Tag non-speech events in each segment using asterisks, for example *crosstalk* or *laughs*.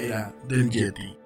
Era del Yeti.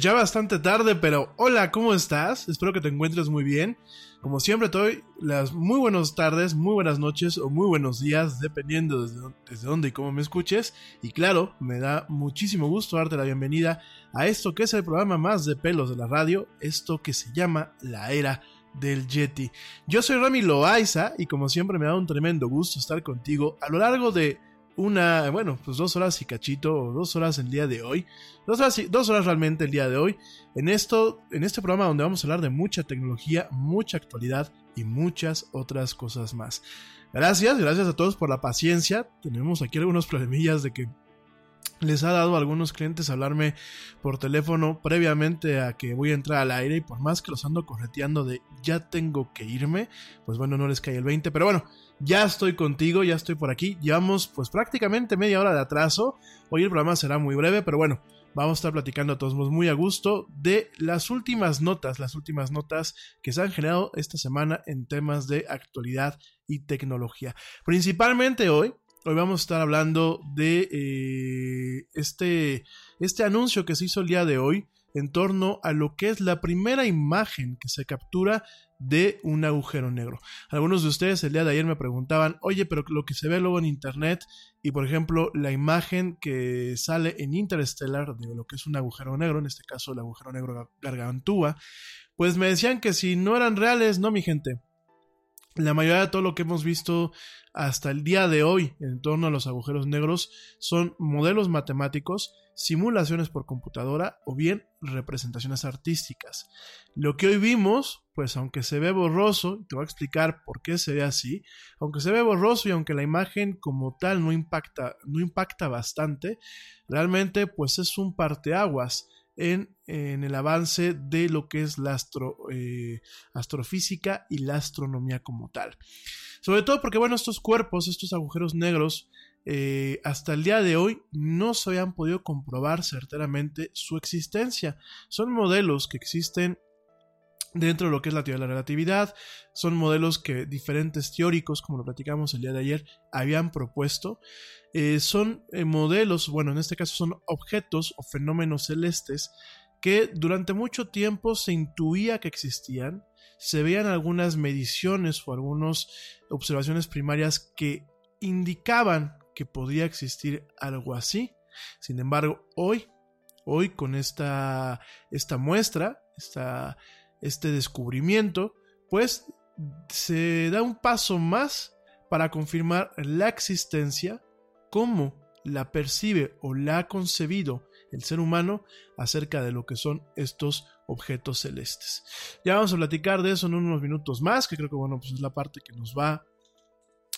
Ya bastante tarde, pero hola, ¿cómo estás? Espero que te encuentres muy bien. Como siempre, te doy las muy buenas tardes, muy buenas noches o muy buenos días, dependiendo desde, desde dónde y cómo me escuches. Y claro, me da muchísimo gusto darte la bienvenida a esto que es el programa más de pelos de la radio, esto que se llama La Era del Yeti. Yo soy Rami Loaiza y como siempre me da un tremendo gusto estar contigo a lo largo de una, bueno, pues dos horas y cachito, dos horas el día de hoy, dos horas, dos horas realmente el día de hoy, en esto, en este programa donde vamos a hablar de mucha tecnología, mucha actualidad y muchas otras cosas más. Gracias, gracias a todos por la paciencia. Tenemos aquí algunos problemillas de que les ha dado a algunos clientes hablarme por teléfono previamente a que voy a entrar al aire y por más que los ando correteando de ya tengo que irme, pues bueno, no les cae el 20, pero bueno, ya estoy contigo, ya estoy por aquí. Llevamos pues prácticamente media hora de atraso. Hoy el programa será muy breve, pero bueno, vamos a estar platicando a todos muy a gusto de las últimas notas, las últimas notas que se han generado esta semana en temas de actualidad y tecnología. Principalmente hoy, hoy vamos a estar hablando de eh, este, este anuncio que se hizo el día de hoy en torno a lo que es la primera imagen que se captura de un agujero negro. Algunos de ustedes el día de ayer me preguntaban, oye, pero lo que se ve luego en Internet y por ejemplo la imagen que sale en Interstellar de lo que es un agujero negro, en este caso el agujero negro gargantúa, pues me decían que si no eran reales, no mi gente. La mayoría de todo lo que hemos visto hasta el día de hoy en torno a los agujeros negros son modelos matemáticos simulaciones por computadora o bien representaciones artísticas. Lo que hoy vimos, pues aunque se ve borroso, te voy a explicar por qué se ve así, aunque se ve borroso y aunque la imagen como tal no impacta, no impacta bastante, realmente pues es un parteaguas en, el avance de lo que es la eh, astrofísica y la astronomía como tal. Sobre todo porque, bueno, estos cuerpos, estos agujeros negros, eh, hasta el día de hoy no se habían podido comprobar certeramente su existencia. Son modelos que existen dentro de lo que es la teoría de la relatividad. Son modelos que diferentes teóricos, como lo platicamos el día de ayer, habían propuesto. Eh, son eh, modelos, bueno, en este caso son objetos o fenómenos celestes que durante mucho tiempo se intuía que existían. Se veían algunas mediciones o algunas observaciones primarias que indicaban que podía existir algo así. Sin embargo, hoy, hoy con esta, esta muestra, esta, este descubrimiento, pues se da un paso más para confirmar la existencia, cómo la percibe o la ha concebido el ser humano acerca de lo que son estos objetos celestes. Ya vamos a platicar de eso en unos minutos más, que creo que bueno, pues es la parte que nos va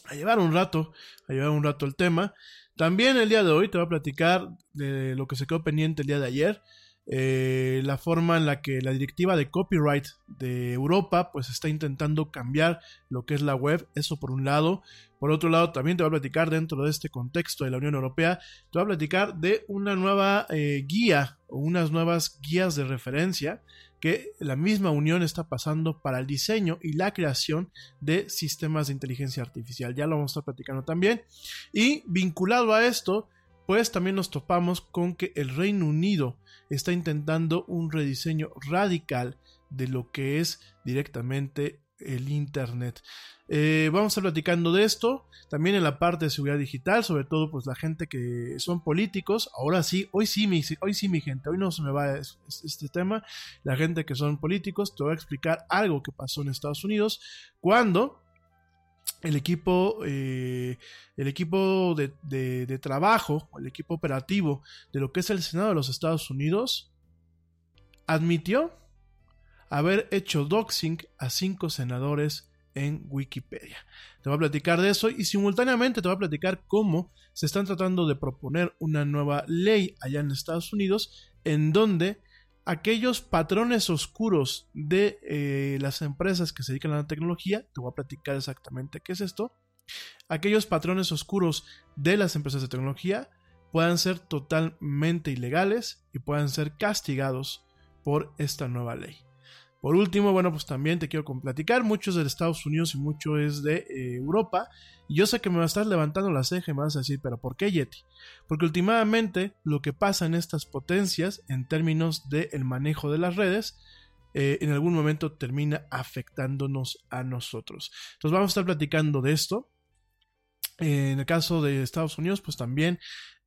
a llevar un rato, a llevar un rato el tema. También el día de hoy te voy a platicar de lo que se quedó pendiente el día de ayer, eh, la forma en la que la directiva de copyright de Europa pues está intentando cambiar lo que es la web, eso por un lado. Por otro lado, también te voy a platicar dentro de este contexto de la Unión Europea, te voy a platicar de una nueva eh, guía o unas nuevas guías de referencia que la misma Unión está pasando para el diseño y la creación de sistemas de inteligencia artificial. Ya lo vamos a estar platicando también. Y vinculado a esto, pues también nos topamos con que el Reino Unido está intentando un rediseño radical de lo que es directamente el Internet. Eh, vamos a estar platicando de esto, también en la parte de seguridad digital, sobre todo pues la gente que son políticos, ahora sí, hoy sí, mi, hoy sí mi gente, hoy no se me va este tema, la gente que son políticos, te voy a explicar algo que pasó en Estados Unidos cuando el equipo, eh, el equipo de, de, trabajo, el equipo operativo de lo que es el Senado de los Estados Unidos, admitió haber hecho doxing a cinco senadores en Wikipedia. Te voy a platicar de eso y simultáneamente te voy a platicar cómo se están tratando de proponer una nueva ley allá en Estados Unidos en donde aquellos patrones oscuros de eh, las empresas que se dedican a la tecnología, te voy a platicar exactamente qué es esto, aquellos patrones oscuros de las empresas de tecnología puedan ser totalmente ilegales y puedan ser castigados por esta nueva ley. Por último, bueno, pues también te quiero platicar, muchos de Estados Unidos y mucho es de eh, Europa. Y yo sé que me vas a estar levantando la ceja y me vas a decir, pero ¿por qué Yeti? Porque últimamente lo que pasa en estas potencias en términos del manejo de las redes, eh, en algún momento termina afectándonos a nosotros. Entonces vamos a estar platicando de esto. En el caso de Estados Unidos, pues también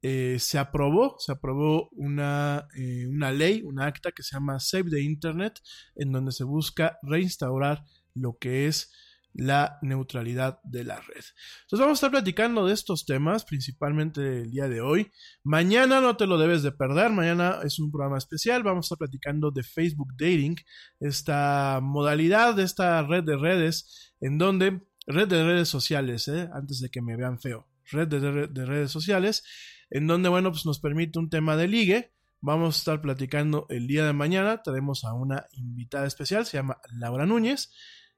eh, se aprobó, se aprobó una, eh, una ley, una acta que se llama Save the Internet, en donde se busca reinstaurar lo que es la neutralidad de la red. Entonces vamos a estar platicando de estos temas, principalmente el día de hoy. Mañana no te lo debes de perder, mañana es un programa especial, vamos a estar platicando de Facebook Dating, esta modalidad de esta red de redes, en donde, red de redes sociales, ¿eh? antes de que me vean feo, red de redes sociales, en donde, bueno, pues nos permite un tema de ligue. Vamos a estar platicando el día de mañana. Tenemos a una invitada especial, se llama Laura Núñez.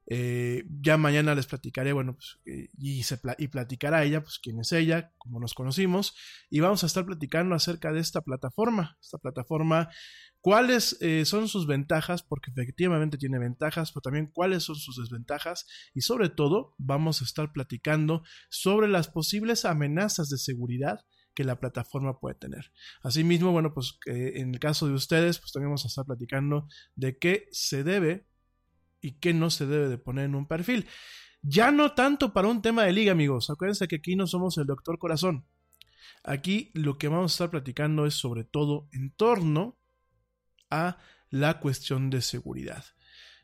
Eh, ya mañana les platicaré, bueno, pues, eh, y, se y platicará ella, pues quién es ella, cómo nos conocimos, y vamos a estar platicando acerca de esta plataforma, esta plataforma, cuáles eh, son sus ventajas, porque efectivamente tiene ventajas, pero también cuáles son sus desventajas, y sobre todo vamos a estar platicando sobre las posibles amenazas de seguridad que la plataforma puede tener. Asimismo, bueno, pues en el caso de ustedes, pues también vamos a estar platicando de qué se debe y qué no se debe de poner en un perfil. Ya no tanto para un tema de liga, amigos. Acuérdense que aquí no somos el doctor corazón. Aquí lo que vamos a estar platicando es sobre todo en torno a la cuestión de seguridad.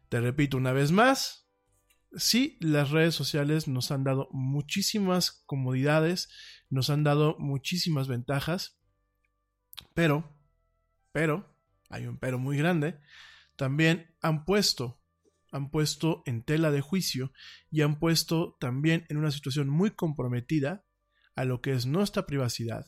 Te repito una vez más, sí, las redes sociales nos han dado muchísimas comodidades, nos han dado muchísimas ventajas, pero, pero, hay un pero muy grande, también han puesto, han puesto en tela de juicio y han puesto también en una situación muy comprometida a lo que es nuestra privacidad,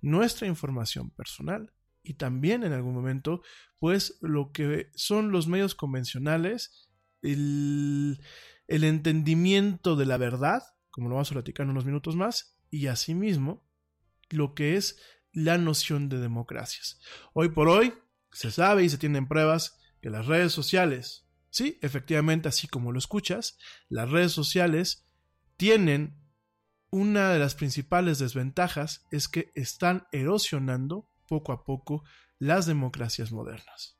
nuestra información personal y también en algún momento, pues lo que son los medios convencionales, el, el entendimiento de la verdad, como lo vamos a platicar en unos minutos más, y asimismo lo que es la noción de democracias. Hoy por hoy se sabe y se tienen pruebas que las redes sociales, sí, efectivamente, así como lo escuchas, las redes sociales tienen una de las principales desventajas es que están erosionando poco a poco las democracias modernas.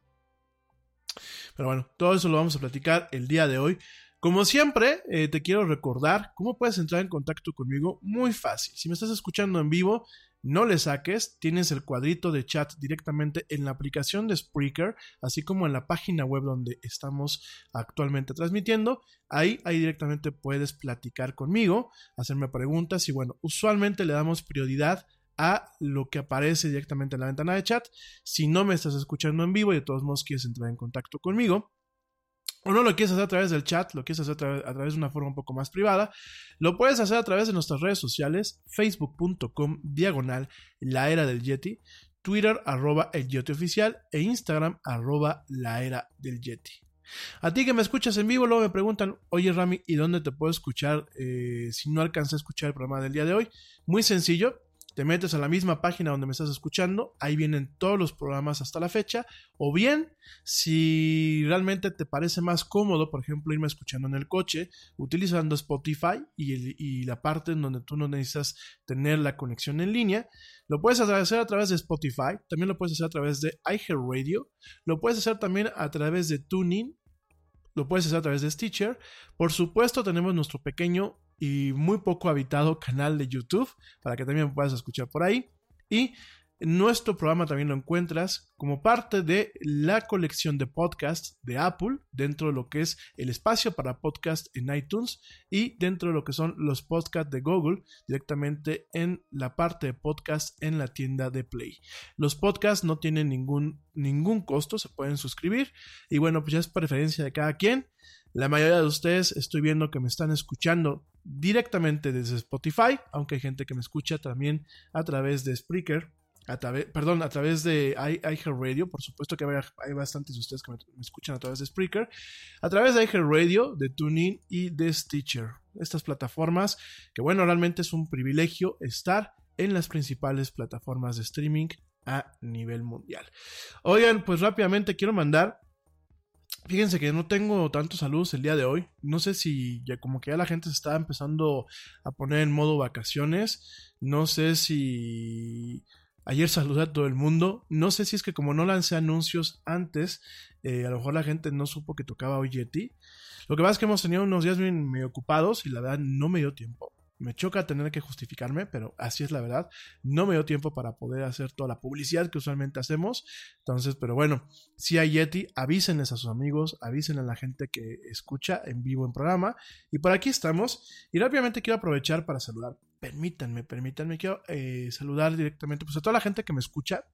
Pero bueno, todo eso lo vamos a platicar el día de hoy Como siempre, eh, te quiero recordar cómo puedes entrar en contacto conmigo. Muy fácil. Si me estás escuchando en vivo, no le saques, tienes el cuadrito de chat directamente en la aplicación de Spreaker, así como en la página web donde estamos actualmente transmitiendo. Ahí, ahí directamente puedes platicar conmigo, hacerme preguntas y bueno, usualmente le damos prioridad a lo que aparece directamente en la ventana de chat. Si no me estás escuchando en vivo y de todos modos quieres entrar en contacto conmigo, o no lo quieres hacer a través del chat, lo quieres hacer a, tra a, través de una forma un poco más privada, lo puedes hacer a través de nuestras redes sociales, facebook.com diagonal la era del Yeti, Twitter arroba el Yeti oficial e Instagram arroba la era del Yeti. A ti que me escuchas en vivo, luego me preguntan, oye Rami, ¿y dónde te puedo escuchar eh, si no alcancé a escuchar el programa del día de hoy? Muy sencillo, te metes a la misma página donde me estás escuchando, ahí vienen todos los programas hasta la fecha, o bien, si realmente te parece más cómodo, por ejemplo, irme escuchando en el coche, utilizando Spotify y, la parte en donde tú no necesitas tener la conexión en línea, lo puedes hacer a través de Spotify, también lo puedes hacer a través de iHeartRadio, lo puedes hacer también a través de Tuning, lo puedes hacer a través de Stitcher. Por supuesto, tenemos nuestro pequeño y muy poco habitado canal de YouTube para que también puedas escuchar por ahí. Y nuestro programa también lo encuentras como parte de la colección de podcasts de Apple, dentro de lo que es el espacio para podcast en iTunes y dentro de lo que son los podcasts de Google, directamente en la parte de podcast en la tienda de Play. Los podcasts no tienen ningún, ningún costo, se pueden suscribir y bueno, pues ya es preferencia de cada quien. La mayoría de ustedes estoy viendo que me están escuchando directamente desde Spotify, aunque hay gente que me escucha también a través de Spreaker, a través, perdón, a través de iHeartRadio, por supuesto que hay, hay bastantes de ustedes que me, escuchan a través de Spreaker, a través de iHeartRadio, de TuneIn y de Stitcher. Estas plataformas que bueno, realmente es un privilegio estar en las principales plataformas de streaming a nivel mundial. Oigan, pues rápidamente quiero mandar Fíjense que no tengo tantos saludos el día de hoy. No sé si ya como que ya la gente se está empezando a poner en modo vacaciones. No sé si ayer saludé a todo el mundo. No sé si es que como no lancé anuncios antes, eh, a lo mejor la gente no supo que tocaba hoy Yeti. Lo que pasa es que hemos tenido unos días bien medio ocupados y la verdad no me dio tiempo. Me choca tener que justificarme, pero así es la verdad. No me dio tiempo para poder hacer toda la publicidad que usualmente hacemos. Entonces, pero bueno, si hay Yeti, avísenles a sus amigos, avisen a la gente que escucha en vivo en programa. Y por aquí estamos. Y rápidamente quiero aprovechar para saludar. Permítanme, permítanme, quiero eh, saludar directamente pues, a toda la gente que me escucha.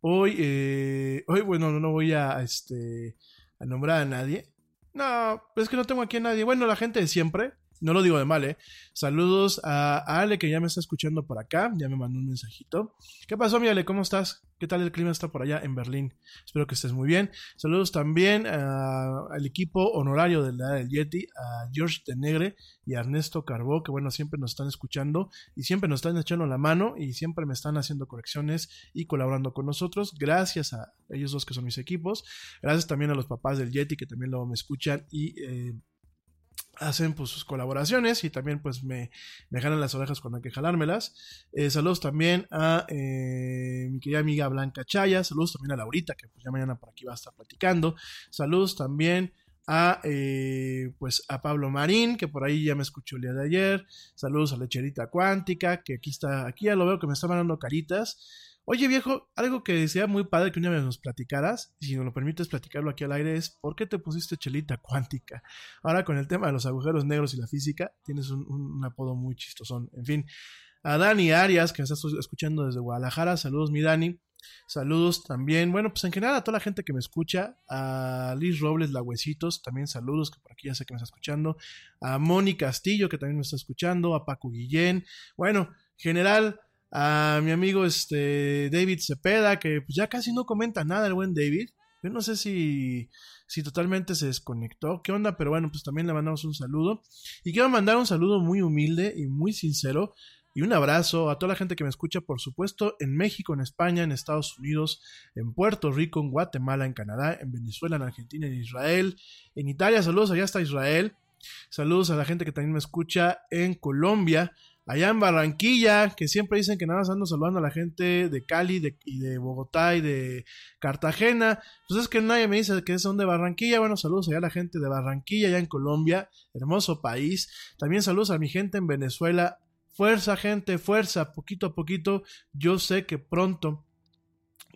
Hoy, eh, hoy bueno, no voy a, este, a nombrar a nadie. No, es que no tengo aquí a nadie. Bueno, la gente de siempre. No lo digo de mal, ¿eh? Saludos a, Ale, que ya me está escuchando por acá. Ya me mandó un mensajito. ¿Qué pasó, mi Ale? ¿Cómo estás? ¿Qué tal el clima está por allá en Berlín? Espero que estés muy bien. Saludos también uh, al equipo honorario de la del Yeti, a George Tenegre y a Ernesto Carbó, que bueno, siempre nos están escuchando y siempre nos están echando la mano y siempre me están haciendo correcciones y colaborando con nosotros. Gracias a ellos dos que son mis equipos. Gracias también a los papás del Yeti que también luego me escuchan y eh, hacen pues sus colaboraciones y también pues me, me jalan las orejas cuando hay que jalármelas. Eh, saludos también a eh, mi querida amiga Blanca Chaya, saludos también a Laurita que pues ya mañana por aquí va a estar platicando. Saludos también a eh, pues a Pablo Marín que por ahí ya me escuchó el día de ayer. Saludos a Lecherita Cuántica que aquí está, aquí ya lo veo que me está mandando caritas. Oye viejo, algo que decía muy padre que una vez nos platicaras, y si nos lo permites platicarlo aquí al aire, es ¿por qué te pusiste chelita cuántica? Ahora con el tema de los agujeros negros y la física, tienes un, apodo muy chistosón. En fin, a Dani Arias, que me estás escuchando desde Guadalajara, saludos mi Dani. Saludos también, bueno, pues en general a toda la gente que me escucha, a Liz Robles Lagüecitos, también saludos, que por aquí ya sé que me está escuchando, a Moni Castillo, que también me está escuchando, a Paco Guillén, bueno, general, a mi amigo este David Cepeda, que pues ya casi no comenta nada el buen David. Yo no sé si, si totalmente se desconectó, qué onda, pero bueno, pues también le mandamos un saludo. Y quiero mandar un saludo muy humilde y muy sincero y un abrazo a toda la gente que me escucha, por supuesto, en México, en España, en Estados Unidos, en Puerto Rico, en Guatemala, en Canadá, en Venezuela, en Argentina, en Israel, en Italia, saludos allá hasta Israel. Saludos a la gente que también me escucha en Colombia, allá en Barranquilla, que siempre dicen que nada más ando saludando a la gente de Cali de, y de Bogotá y de Cartagena. Pues es que nadie me dice que son de Barranquilla. Bueno, saludos allá a la gente de Barranquilla, allá en Colombia, hermoso país. También saludos a mi gente en Venezuela. Fuerza, gente, fuerza, poquito a poquito. Yo sé que pronto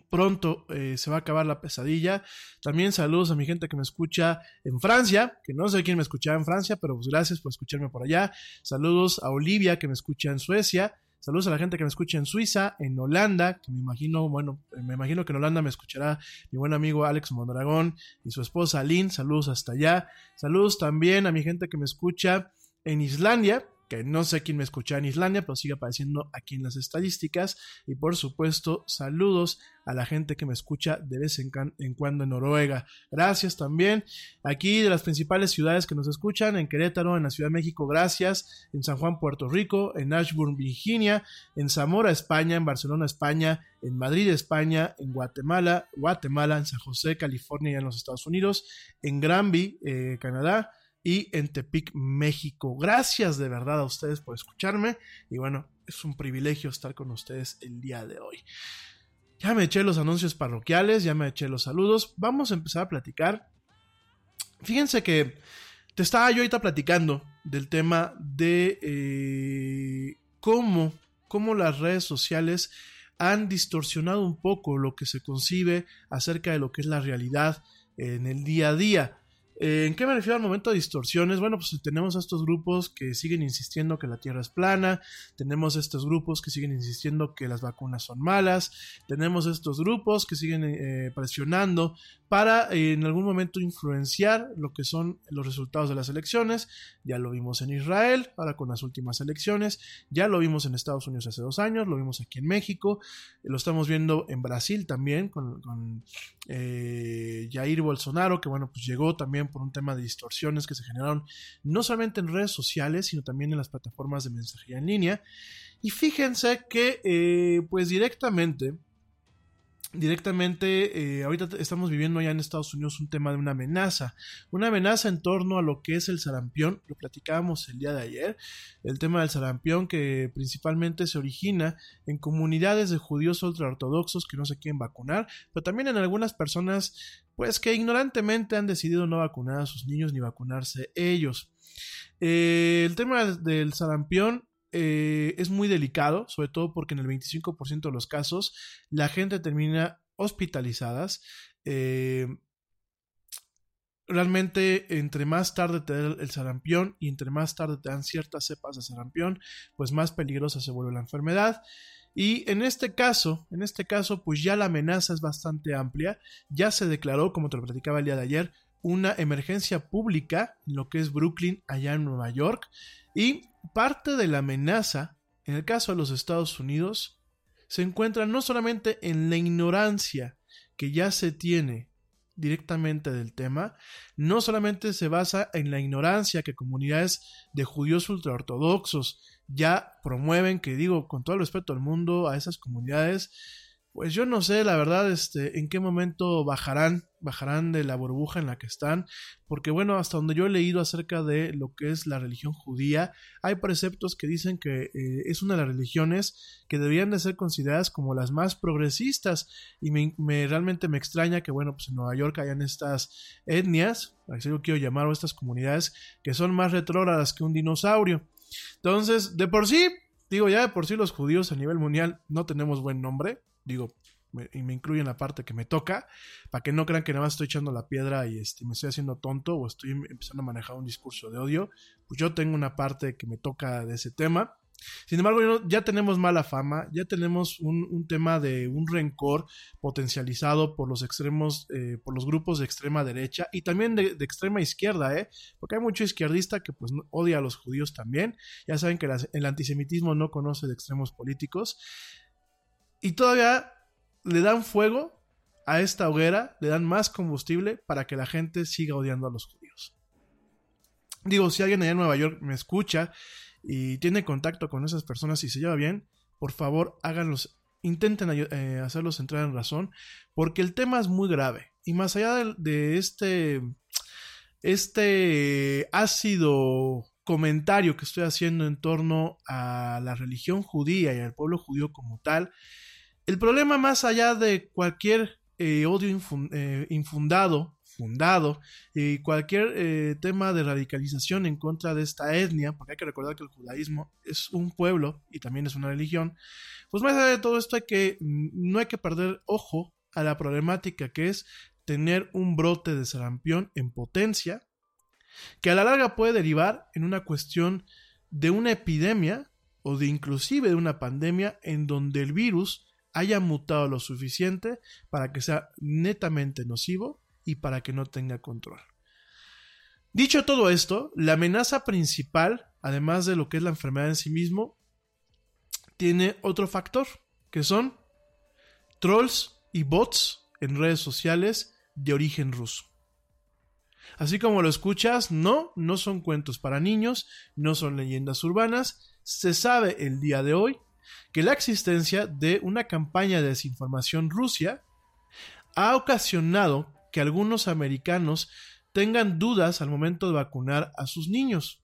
pronto eh, se va a acabar la pesadilla. También saludos a mi gente que me escucha en Francia, que no sé quién me escuchaba en Francia, pero pues gracias por escucharme por allá. Saludos a Olivia que me escucha en Suecia. Saludos a la gente que me escucha en Suiza, en Holanda, que me imagino, bueno, me imagino que en Holanda me escuchará mi buen amigo Alex Mondragón y su esposa Lynn. Saludos hasta allá. Saludos también a mi gente que me escucha en Islandia, que no sé quién me escucha en Islandia, pero sigue apareciendo aquí en las estadísticas. Y por supuesto, saludos a la gente que me escucha de vez en, cuando en Noruega. Gracias también. Aquí de las principales ciudades que nos escuchan, en Querétaro, en la Ciudad de México, gracias. En San Juan, Puerto Rico, en Ashburn, Virginia, en Zamora, España, en Barcelona, España, en Madrid, España, en Guatemala, Guatemala, en San José, California y en los Estados Unidos, en Granby, eh, Canadá y en Tepic, México. Gracias de verdad a ustedes por escucharme y bueno, es un privilegio estar con ustedes el día de hoy. Ya me eché los anuncios parroquiales, ya me eché los saludos, vamos a empezar a platicar. Fíjense que te estaba yo ahorita platicando del tema de eh, cómo, cómo las redes sociales han distorsionado un poco lo que se concibe acerca de lo que es la realidad en el día a día. Eh, ¿En qué me refiero al momento de distorsiones? Bueno, pues tenemos a estos grupos que siguen insistiendo que la Tierra es plana, tenemos estos grupos que siguen insistiendo que las vacunas son malas, tenemos estos grupos que siguen eh, presionando para eh, en algún momento influenciar lo que son los resultados de las elecciones. Ya lo vimos en Israel, ahora con las últimas elecciones, ya lo vimos en Estados Unidos hace dos años, lo vimos aquí en México, lo estamos viendo en Brasil también con, con Jair Bolsonaro, que bueno, pues llegó también por un tema de distorsiones que se generaron no solamente en redes sociales, sino también en las plataformas de mensajería en línea. Y fíjense que, eh, pues directamente, directamente, eh, ahorita estamos viviendo ya en Estados Unidos un tema de una amenaza, una amenaza en torno a lo que es el sarampión, lo platicábamos el día de ayer, el tema del sarampión que principalmente se origina en comunidades de judíos ultraortodoxos que no se quieren vacunar, pero también en algunas personas pues que ignorantemente han decidido no vacunar a sus niños ni vacunarse ellos. Eh, el tema del sarampión eh, es muy delicado, sobre todo porque en el 25% de los casos la gente termina hospitalizadas. Eh, realmente entre más tarde te da el sarampión y entre más tarde te dan ciertas cepas de sarampión, pues más peligrosa se vuelve la enfermedad. Y en este caso, en este caso, pues ya la amenaza es bastante amplia. Ya se declaró, como te lo platicaba el día de ayer, una emergencia pública en lo que es Brooklyn, allá en Nueva York. Y parte de la amenaza, en el caso de los Estados Unidos, se encuentra no solamente en la ignorancia que ya se tiene directamente del tema, no solamente se basa en la ignorancia que comunidades de judíos ultraortodoxos ya promueven, que digo con todo el respeto al mundo, a esas comunidades, pues yo no sé, la verdad, este, en qué momento bajarán, bajarán de la burbuja en la que están, porque bueno, hasta donde yo he leído acerca de lo que es la religión judía, hay preceptos que dicen que eh, es una de las religiones que deberían de ser consideradas como las más progresistas, y me, realmente me extraña que bueno, pues en Nueva York hayan estas etnias, así yo quiero llamar, estas comunidades, que son más retrógradas que un dinosaurio. Entonces, de por sí, digo, ya de por sí los judíos a nivel mundial no tenemos buen nombre, digo, y me incluye en la parte que me toca, para que no crean que nada más estoy echando la piedra y este, me estoy haciendo tonto o estoy empezando a manejar un discurso de odio, pues yo tengo una parte que me toca de ese tema. Sin embargo, ya tenemos mala fama, ya tenemos un, tema de un rencor potencializado por los extremos, eh, por los grupos de extrema derecha y también de, extrema izquierda, ¿eh? porque hay mucho izquierdista que pues odia a los judíos también. Ya saben que el antisemitismo no conoce de extremos políticos. Y todavía le dan fuego a esta hoguera, le dan más combustible para que la gente siga odiando a los judíos. Digo, si alguien allá en Nueva York me escucha y tiene contacto con esas personas y se lleva bien, por favor háganlos, intenten eh, hacerlos entrar en razón, porque el tema es muy grave. Y más allá de, este, este ácido comentario que estoy haciendo en torno a la religión judía y al pueblo judío como tal, el problema más allá de cualquier eh, odio eh, infundado, fundado, y cualquier eh, tema de radicalización en contra de esta etnia, porque hay que recordar que el judaísmo es un pueblo y también es una religión, pues más allá de todo esto hay que, mm, no hay que perder ojo a la problemática que es tener un brote de sarampión en potencia, que a la larga puede derivar en una cuestión de una epidemia o de inclusive de una pandemia en donde el virus haya mutado lo suficiente para que sea netamente nocivo y para que no tenga control. Dicho todo esto, la amenaza principal, además de lo que es la enfermedad en sí mismo, tiene otro factor, que son trolls y bots en redes sociales de origen ruso. Así como lo escuchas, no, no son cuentos para niños, no son leyendas urbanas, se sabe el día de hoy que la existencia de una campaña de desinformación rusia ha ocasionado que algunos americanos tengan dudas al momento de vacunar a sus niños.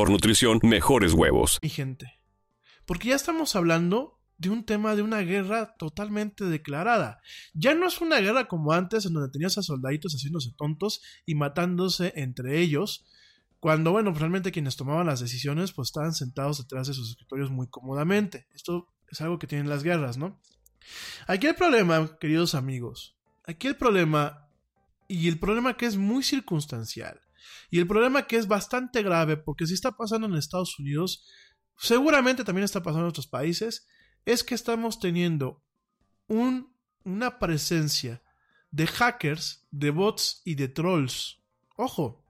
nutrición, mejores huevos. Mi gente. Porque ya estamos hablando de un tema de una guerra totalmente declarada. Ya no es una guerra como antes, en donde tenías a soldaditos haciéndose tontos y matándose entre ellos, cuando, bueno, realmente quienes tomaban las decisiones, pues estaban sentados detrás de sus escritorios muy cómodamente. Esto es algo que tienen las guerras, ¿no? Aquí el problema, queridos amigos, aquí el problema, y el problema que es muy circunstancial, y el problema que es bastante grave, porque si está pasando en Estados Unidos, seguramente también está pasando en otros países, es que estamos teniendo un, una presencia de hackers, de bots y de trolls. Ojo.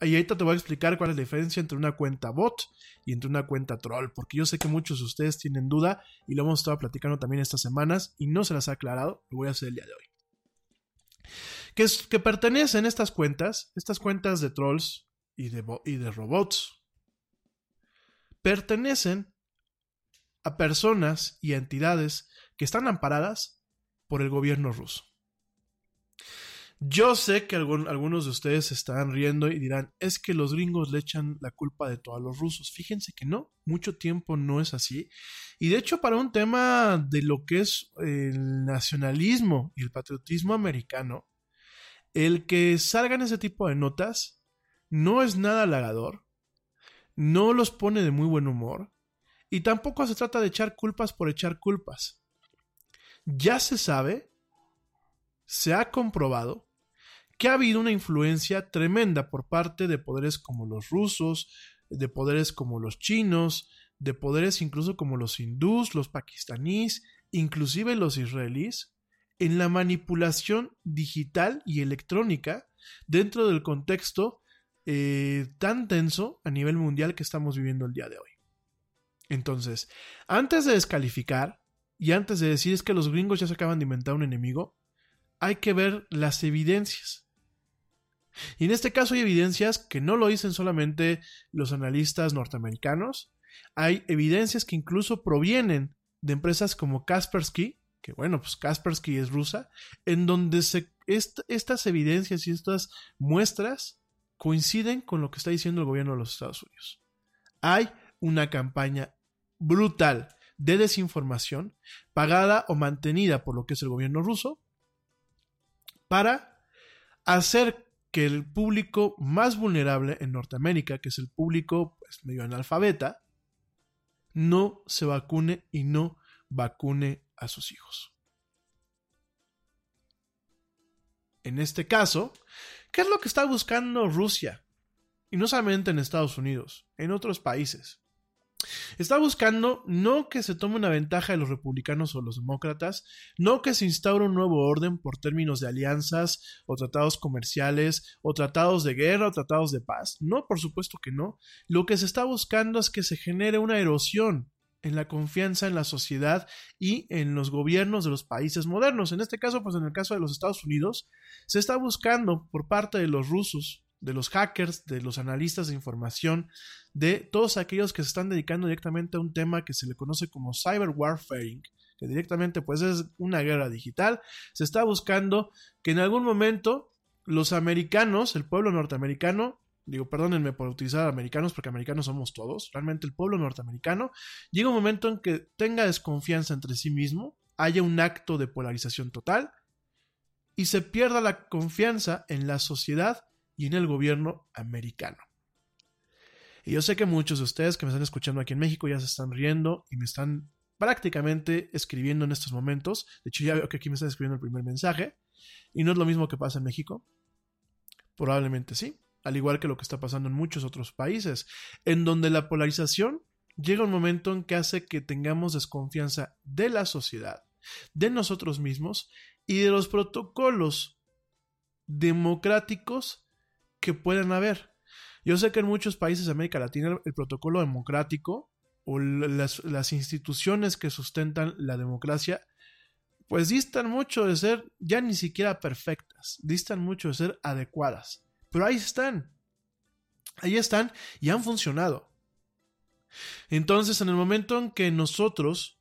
Y ahorita te voy a explicar cuál es la diferencia entre una cuenta bot y entre una cuenta troll, porque yo sé que muchos de ustedes tienen duda y lo hemos estado platicando también estas semanas y no se las ha aclarado, lo voy a hacer el día de hoy. Que, pertenecen estas cuentas, estas cuentas de trolls y de, robots, pertenecen a personas y a entidades que están amparadas por el gobierno ruso. Yo sé que algunos de ustedes se estarán riendo y dirán, es que los gringos le echan la culpa de todo a los rusos. Fíjense que no, mucho tiempo no es así. Y de hecho, para un tema de lo que es el nacionalismo y el patriotismo americano, el que salgan ese tipo de notas no es nada halagador, no los pone de muy buen humor, y tampoco se trata de echar culpas por echar culpas. Ya se sabe, se ha comprobado, que ha habido una influencia tremenda por parte de poderes como los rusos, de poderes como los chinos, de poderes incluso como los hindús, los pakistaníes, inclusive los israelíes, en la manipulación digital y electrónica dentro del contexto eh, tan tenso a nivel mundial que estamos viviendo el día de hoy. Entonces, antes de descalificar y antes de decir es que los gringos ya se acaban de inventar un enemigo, hay que ver las evidencias. Y en este caso hay evidencias que no lo dicen solamente los analistas norteamericanos, hay evidencias que incluso provienen de empresas como Kaspersky, que bueno, pues Kaspersky es rusa, en donde se, est estas evidencias y estas muestras coinciden con lo que está diciendo el gobierno de los Estados Unidos. Hay una campaña brutal de desinformación pagada o mantenida por lo que es el gobierno ruso para hacer que el público más vulnerable en Norteamérica, que es el público pues, medio analfabeta, no se vacune y no vacune a sus hijos. En este caso, ¿qué es lo que está buscando Rusia? Y no solamente en Estados Unidos, en otros países. Está buscando no que se tome una ventaja de los republicanos o los demócratas, no que se instaure un nuevo orden por términos de alianzas o tratados comerciales o tratados de guerra o tratados de paz. No, por supuesto que no. Lo que se está buscando es que se genere una erosión en la confianza en la sociedad y en los gobiernos de los países modernos. En este caso, pues en el caso de los Estados Unidos, se está buscando por parte de los rusos, de los hackers, de los analistas de información, de todos aquellos que se están dedicando directamente a un tema que se le conoce como cyber warfare, que directamente pues es una guerra digital. Se está buscando que en algún momento los americanos, el pueblo norteamericano, digo, perdónenme por utilizar americanos porque americanos somos todos, realmente el pueblo norteamericano, llega un momento en que tenga desconfianza entre sí mismo, haya un acto de polarización total y se pierda la confianza en la sociedad y en el gobierno americano. Y yo sé que muchos de ustedes que me están escuchando aquí en México ya se están riendo y me están prácticamente escribiendo en estos momentos. De hecho, ya veo que aquí me están escribiendo el primer mensaje. Y no es lo mismo que pasa en México. Probablemente sí al igual que lo que está pasando en muchos otros países, en donde la polarización llega un momento en que hace que tengamos desconfianza de la sociedad, de nosotros mismos y de los protocolos democráticos que puedan haber. Yo sé que en muchos países de América Latina el protocolo democrático o las, las instituciones que sustentan la democracia pues distan mucho de ser ya ni siquiera perfectas, distan mucho de ser adecuadas. Pero ahí están. Ahí están y han funcionado. Entonces, en el momento en que nosotros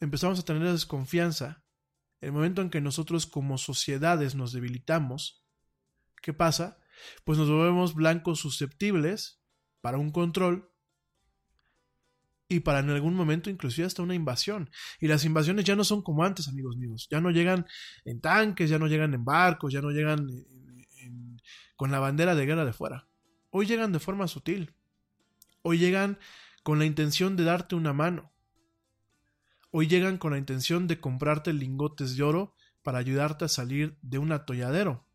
empezamos a tener desconfianza, el momento en que nosotros como sociedades nos debilitamos, ¿qué pasa? Pues nos volvemos blancos susceptibles para un control y para en algún momento inclusive hasta una invasión. Y las invasiones ya no son como antes, amigos míos. Ya no llegan en tanques, ya no llegan en barcos, ya no llegan con la bandera de guerra de fuera. Hoy llegan de forma sutil. Hoy llegan con la intención de darte una mano. Hoy llegan con la intención de comprarte lingotes de oro para ayudarte a salir de un atolladero.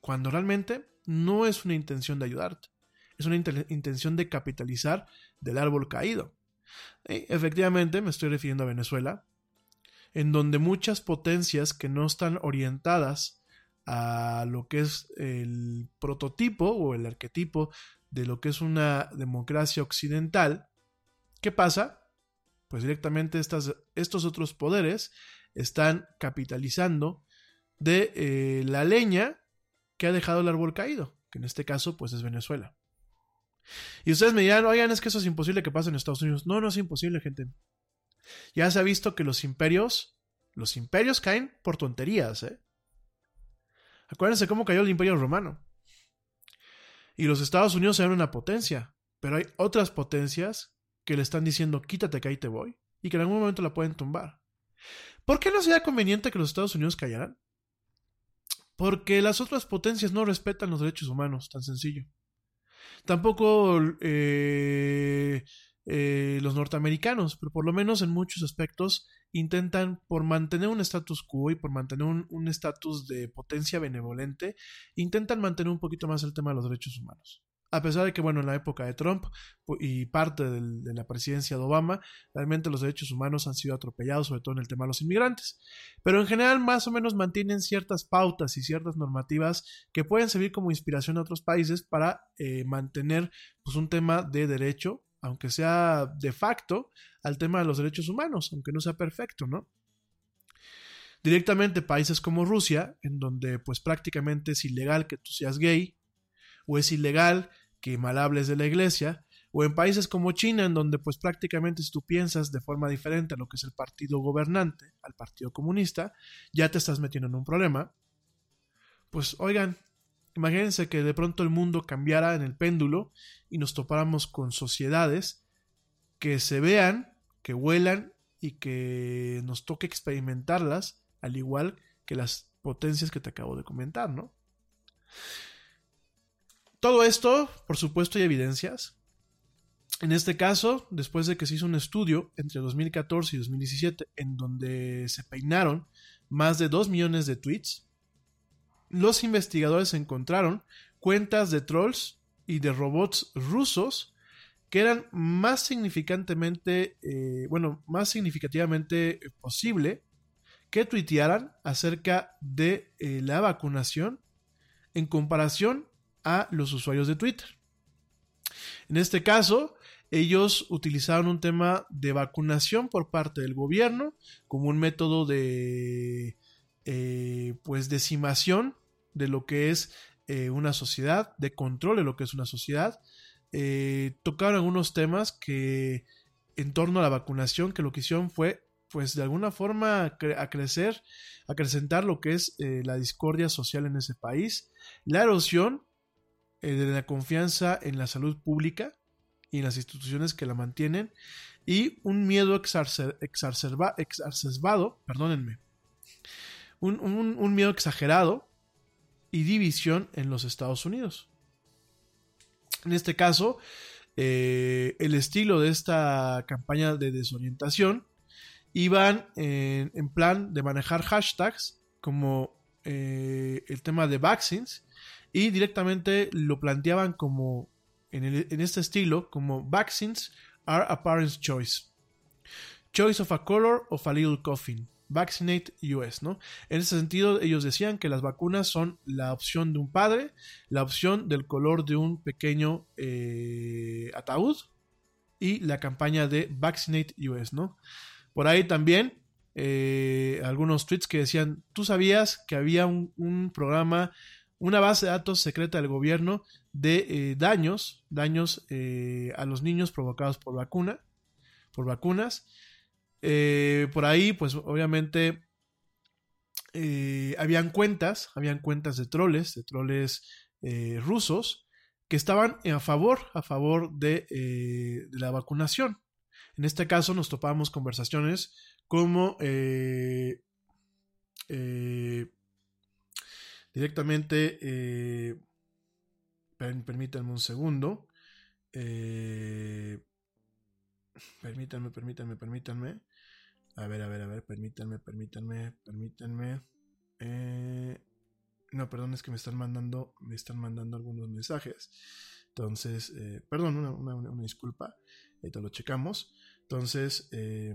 Cuando realmente no es una intención de ayudarte. Es una intención de capitalizar del árbol caído. efectivamente, me estoy refiriendo a Venezuela, en donde muchas potencias que no están orientadas a lo que es el prototipo o el arquetipo de lo que es una democracia occidental, ¿qué pasa? Pues directamente estos otros poderes están capitalizando de eh, la leña que ha dejado el árbol caído, que en este caso pues es Venezuela. Y ustedes me dirán, oigan, es que eso es imposible que pase en Estados Unidos. No, no es imposible, gente. Ya se ha visto que los imperios, los imperios caen por tonterías, ¿eh? Acuérdense cómo cayó el Imperio Romano. Y los Estados Unidos eran una potencia, pero hay otras potencias que le están diciendo quítate que ahí te voy y que en algún momento la pueden tumbar. ¿Por qué no sería conveniente que los Estados Unidos cayeran? Porque las otras potencias no respetan los derechos humanos, tan sencillo. Tampoco eh, eh, los norteamericanos, pero por lo menos en muchos aspectos intentan, por mantener un status quo y por mantener un estatus de potencia benevolente, intentan mantener un poquito más el tema de los derechos humanos. A pesar de que, bueno, en la época de Trump y parte de la presidencia de Obama, realmente los derechos humanos han sido atropellados, sobre todo en el tema de los inmigrantes. Pero en general, más o menos mantienen ciertas pautas y ciertas normativas que pueden servir como inspiración a otros países para eh, mantener pues, un tema de derecho aunque sea de facto, al tema de los derechos humanos, aunque no sea perfecto, ¿no? Directamente países como Rusia, en donde pues prácticamente es ilegal que tú seas gay, o es ilegal que mal hables de la iglesia, o en países como China, en donde pues prácticamente si tú piensas de forma diferente a lo que es el partido gobernante, al partido comunista, ya te estás metiendo en un problema. Pues oigan, Imagínense que de pronto el mundo cambiara en el péndulo y nos topáramos con sociedades que se vean, que huelan y que nos toque experimentarlas, al igual que las potencias que te acabo de comentar, ¿no? todo esto, por supuesto, hay evidencias. En este caso, después de que se hizo un estudio entre 2014 y 2017 en donde se peinaron más de 2 millones de tweets, los investigadores encontraron cuentas de trolls y de robots rusos que eran más significantemente, eh, bueno, más significativamente posible que tuitearan acerca de eh, la vacunación en comparación a los usuarios de Twitter. En este caso, ellos utilizaron un tema de vacunación por parte del gobierno como un método de eh, pues decimación de lo que es eh, una sociedad, de control de lo que es una sociedad. Eh, tocaron algunos temas que en torno a la vacunación que lo que hicieron fue pues de alguna forma crecer, acrecentar lo que es la discordia social en ese país, la erosión de la confianza en la salud pública, y en las instituciones que la mantienen y un miedo exacerbado, perdónenme, un, miedo exagerado y división en los Estados Unidos. En este caso, eh, el estilo de esta campaña de desorientación iban en, plan de manejar hashtags como eh, el tema de vaccines y directamente lo planteaban como en, este estilo como Vaccines are a parent's choice. Choice of a color of a little coffin. Vaccinate US, ¿no? En ese sentido, ellos decían que las vacunas son la opción de un padre, la opción del color de un pequeño eh, ataúd y la campaña de Vaccinate US, ¿no? Por ahí también eh, algunos tweets que decían, ¿tú sabías que había un programa una base de datos secreta del gobierno de eh, daños, daños a los niños provocados por vacuna, por vacunas. Eh, por ahí, pues obviamente habían cuentas, habían cuentas de troles, de troles rusos, que estaban a favor, a favor de, de, la vacunación. En este caso nos topamos conversaciones como directamente, eh, permítanme un segundo, eh, permítanme, permítanme, permítanme, a ver, a ver, a ver, permítanme, permítanme, permítanme, eh, no, perdón, es que me están mandando, me están mandando algunos mensajes. Entonces, eh, perdón, una, una, una, disculpa. Ahorita lo checamos. Entonces, eh,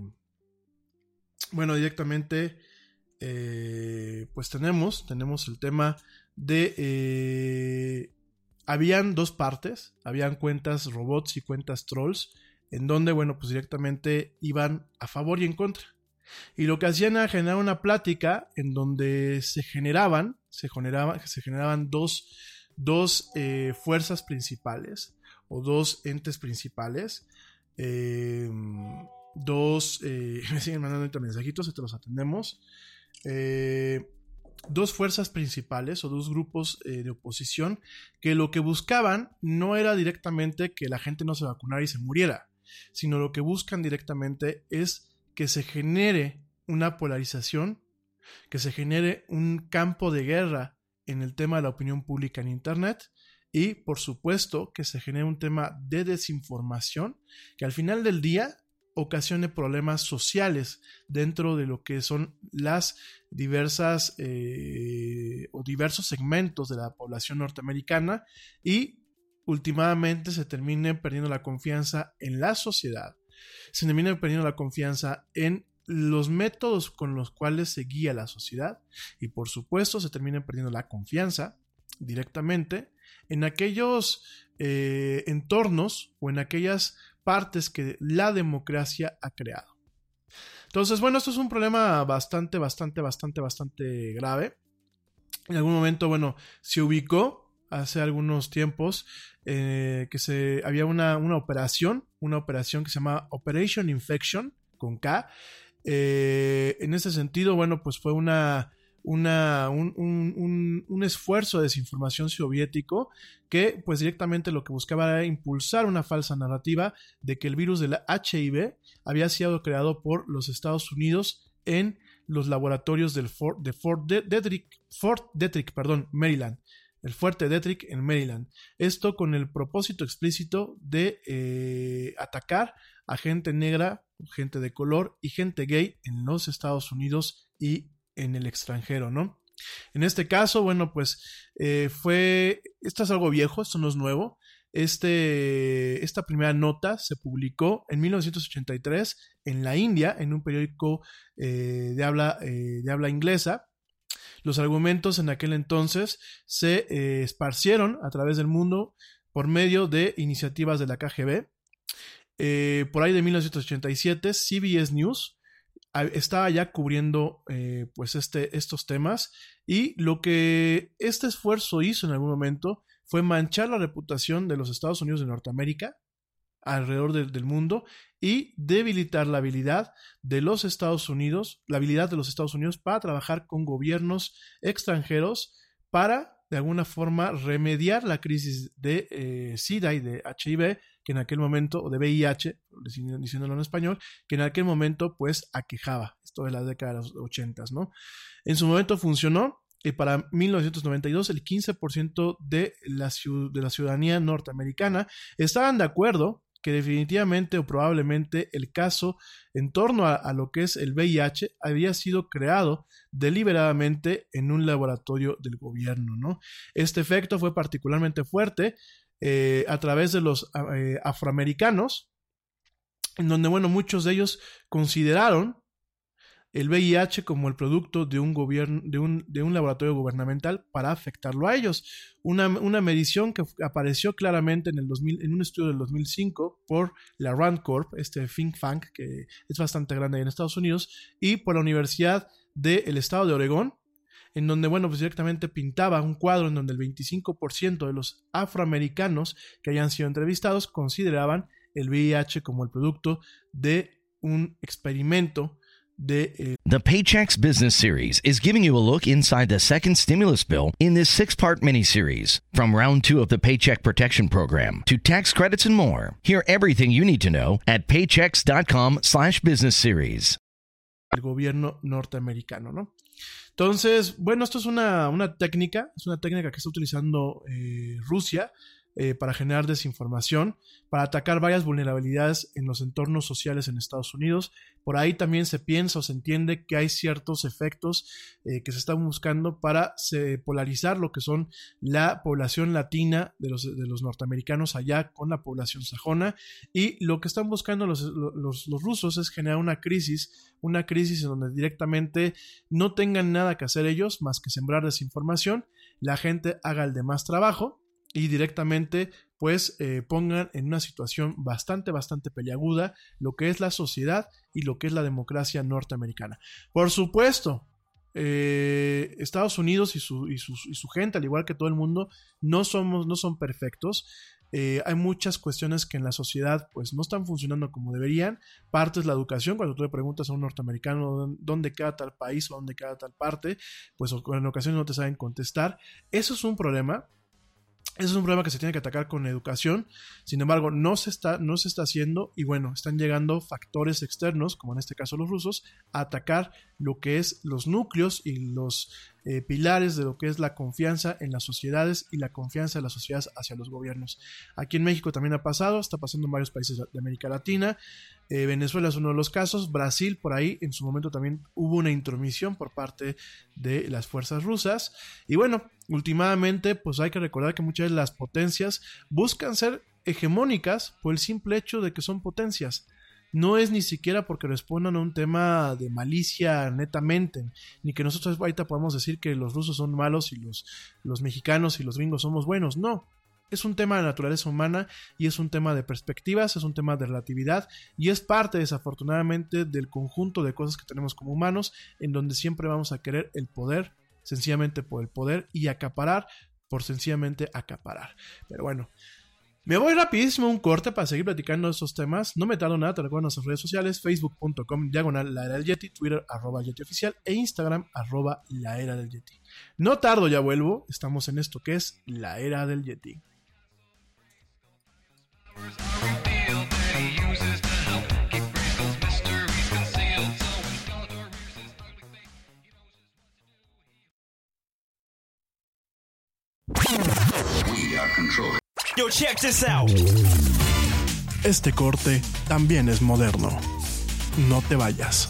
bueno, directamente eh, pues tenemos, tenemos el tema de... Habían dos partes, habían cuentas robots y cuentas trolls, en donde, bueno, pues directamente iban a favor y en contra. Y lo que hacían era generar una plática en donde se generaban, se generaban, se generaban dos, dos eh, fuerzas principales o dos entes principales. dos, *laughs* me siguen mandando mensajitos, te los atendemos. Eh, dos fuerzas principales o dos grupos eh, de oposición que lo que buscaban no era directamente que la gente no se vacunara y se muriera, sino lo que buscan directamente es que se genere una polarización, que se genere un campo de guerra en el tema de la opinión pública en Internet y por supuesto que se genere un tema de desinformación que al final del día ocasione problemas sociales dentro de lo que son las diversas eh, o diversos segmentos de la población norteamericana y últimamente se termine perdiendo la confianza en la sociedad, se termine perdiendo la confianza en los métodos con los cuales se guía la sociedad y por supuesto se termine perdiendo la confianza directamente en aquellos eh, entornos o en aquellas partes que la democracia ha creado. Entonces, bueno, esto es un problema bastante, bastante, bastante, bastante grave. En algún momento, bueno, se ubicó hace algunos tiempos eh, que se, había una, operación, una operación que se llama Operation Infection, con K. Eh, en ese sentido, bueno, pues fue una una, un, esfuerzo de desinformación soviético que pues directamente lo que buscaba era impulsar una falsa narrativa de que el virus de la HIV había sido creado por los Estados Unidos en los laboratorios del Fort, de Fort Detrick, Fort Detrick, perdón, Maryland. El fuerte Detrick en Maryland. Esto con el propósito explícito de eh, atacar a gente negra, gente de color y gente gay en los Estados Unidos y en el extranjero, ¿no? En este caso, bueno, pues eh, fue, esto es algo viejo, esto no es nuevo. Este, esta primera nota se publicó en 1983 en la India, en un periódico eh, de, habla, de habla inglesa. Los argumentos en aquel entonces se esparcieron a través del mundo por medio de iniciativas de la KGB. por ahí de 1987, CBS News estaba ya cubriendo eh, pues este, estos temas y lo que este esfuerzo hizo en algún momento fue manchar la reputación de los Estados Unidos de Norteamérica alrededor del mundo y debilitar la habilidad de los Estados Unidos, la habilidad de los Estados Unidos para trabajar con gobiernos extranjeros para de alguna forma remediar la crisis de eh, SIDA y de HIV que en aquel momento, o de VIH, diciéndolo en español, que en aquel momento pues aquejaba, esto de la década de los 80, ¿no? En su momento funcionó, y para 1992 el 15% de la, de la ciudadanía norteamericana estaban de acuerdo que definitivamente o probablemente el caso en torno a, lo que es el VIH había sido creado deliberadamente en un laboratorio del gobierno, ¿no? Este efecto fue particularmente fuerte eh, a través de los eh, afroamericanos, en donde, bueno, muchos de ellos consideraron el VIH como el producto de un, gobierno, de un, de un laboratorio gubernamental para afectarlo a ellos. Una, una, medición que apareció claramente en, el 2000, en un estudio del 2005 por la Rand Corp, este think tank que es bastante grande en Estados Unidos, y por la Universidad del Estado de Oregón, en donde, bueno, pues directamente pintaba un cuadro en donde el 25% de los afroamericanos que hayan sido entrevistados consideraban el VIH como el producto de un experimento de The Paychecks Business Series is giving you a look inside the second stimulus bill in this six-part mini-series. From round two of the Paycheck Protection Program to tax credits and more. Hear everything you need to know at paychecks.com slash business series. El gobierno norteamericano, ¿no? Entonces, bueno, esto es una, una técnica, es una técnica que está utilizando eh, Rusia eh, para generar desinformación, para atacar varias vulnerabilidades en los entornos sociales en Estados Unidos. Por ahí también se piensa o se entiende que hay ciertos efectos eh, que se están buscando para polarizar lo que son la población latina de los, de los, norteamericanos allá con la población sajona. Y lo que están buscando los, los, los rusos es generar una crisis, una crisis en donde directamente no tengan nada que hacer ellos más que sembrar desinformación, la gente haga el demás trabajo y directamente pues eh, pongan en una situación bastante, bastante peliaguda lo que es la sociedad y lo que es la democracia norteamericana. Por supuesto, eh, Estados Unidos y su, y, su, gente, al igual que todo el mundo, no, somos, no son perfectos. Eh, hay muchas cuestiones que en la sociedad pues no están funcionando como deberían. Parte es la educación, cuando tú le preguntas a un norteamericano dónde queda tal país o dónde queda tal parte, pues en ocasiones no te saben contestar. Eso es un problema eso es un problema que se tiene que atacar con educación. Sin embargo, no se está, no se está haciendo y bueno, están llegando factores externos, como en este caso los rusos, a atacar lo que es los núcleos y los eh, pilares de lo que es la confianza en las sociedades y la confianza de las sociedades hacia los gobiernos. Aquí en México también ha pasado, está pasando en varios países de América Latina. Eh, Venezuela es uno de los casos. Brasil, por ahí, en su momento también hubo una intromisión por parte de las fuerzas rusas. Y bueno, últimamente, pues hay que recordar que muchas de las potencias buscan ser hegemónicas por el simple hecho de que son potencias. No es ni siquiera porque respondan a un tema de malicia netamente, ni que nosotros ahorita podamos decir que los rusos son malos y los, los mexicanos y los gringos somos buenos. No, es un tema de naturaleza humana y es un tema de perspectivas, es un tema de relatividad y es parte desafortunadamente del conjunto de cosas que tenemos como humanos en donde siempre vamos a querer el poder sencillamente por el poder y acaparar por sencillamente acaparar. Pero bueno, me voy rapidísimo un corte para seguir platicando de estos temas. No me tardo nada, te recuerdo en nuestras redes sociales, facebook.com diagonal la era del Yeti, twitter arroba Yeti oficial e instagram arroba la era del Yeti. No tardo, ya vuelvo, estamos en esto que es la era del Yeti. We are controlling. Yo, check this out. Este corte también es moderno. No te vayas.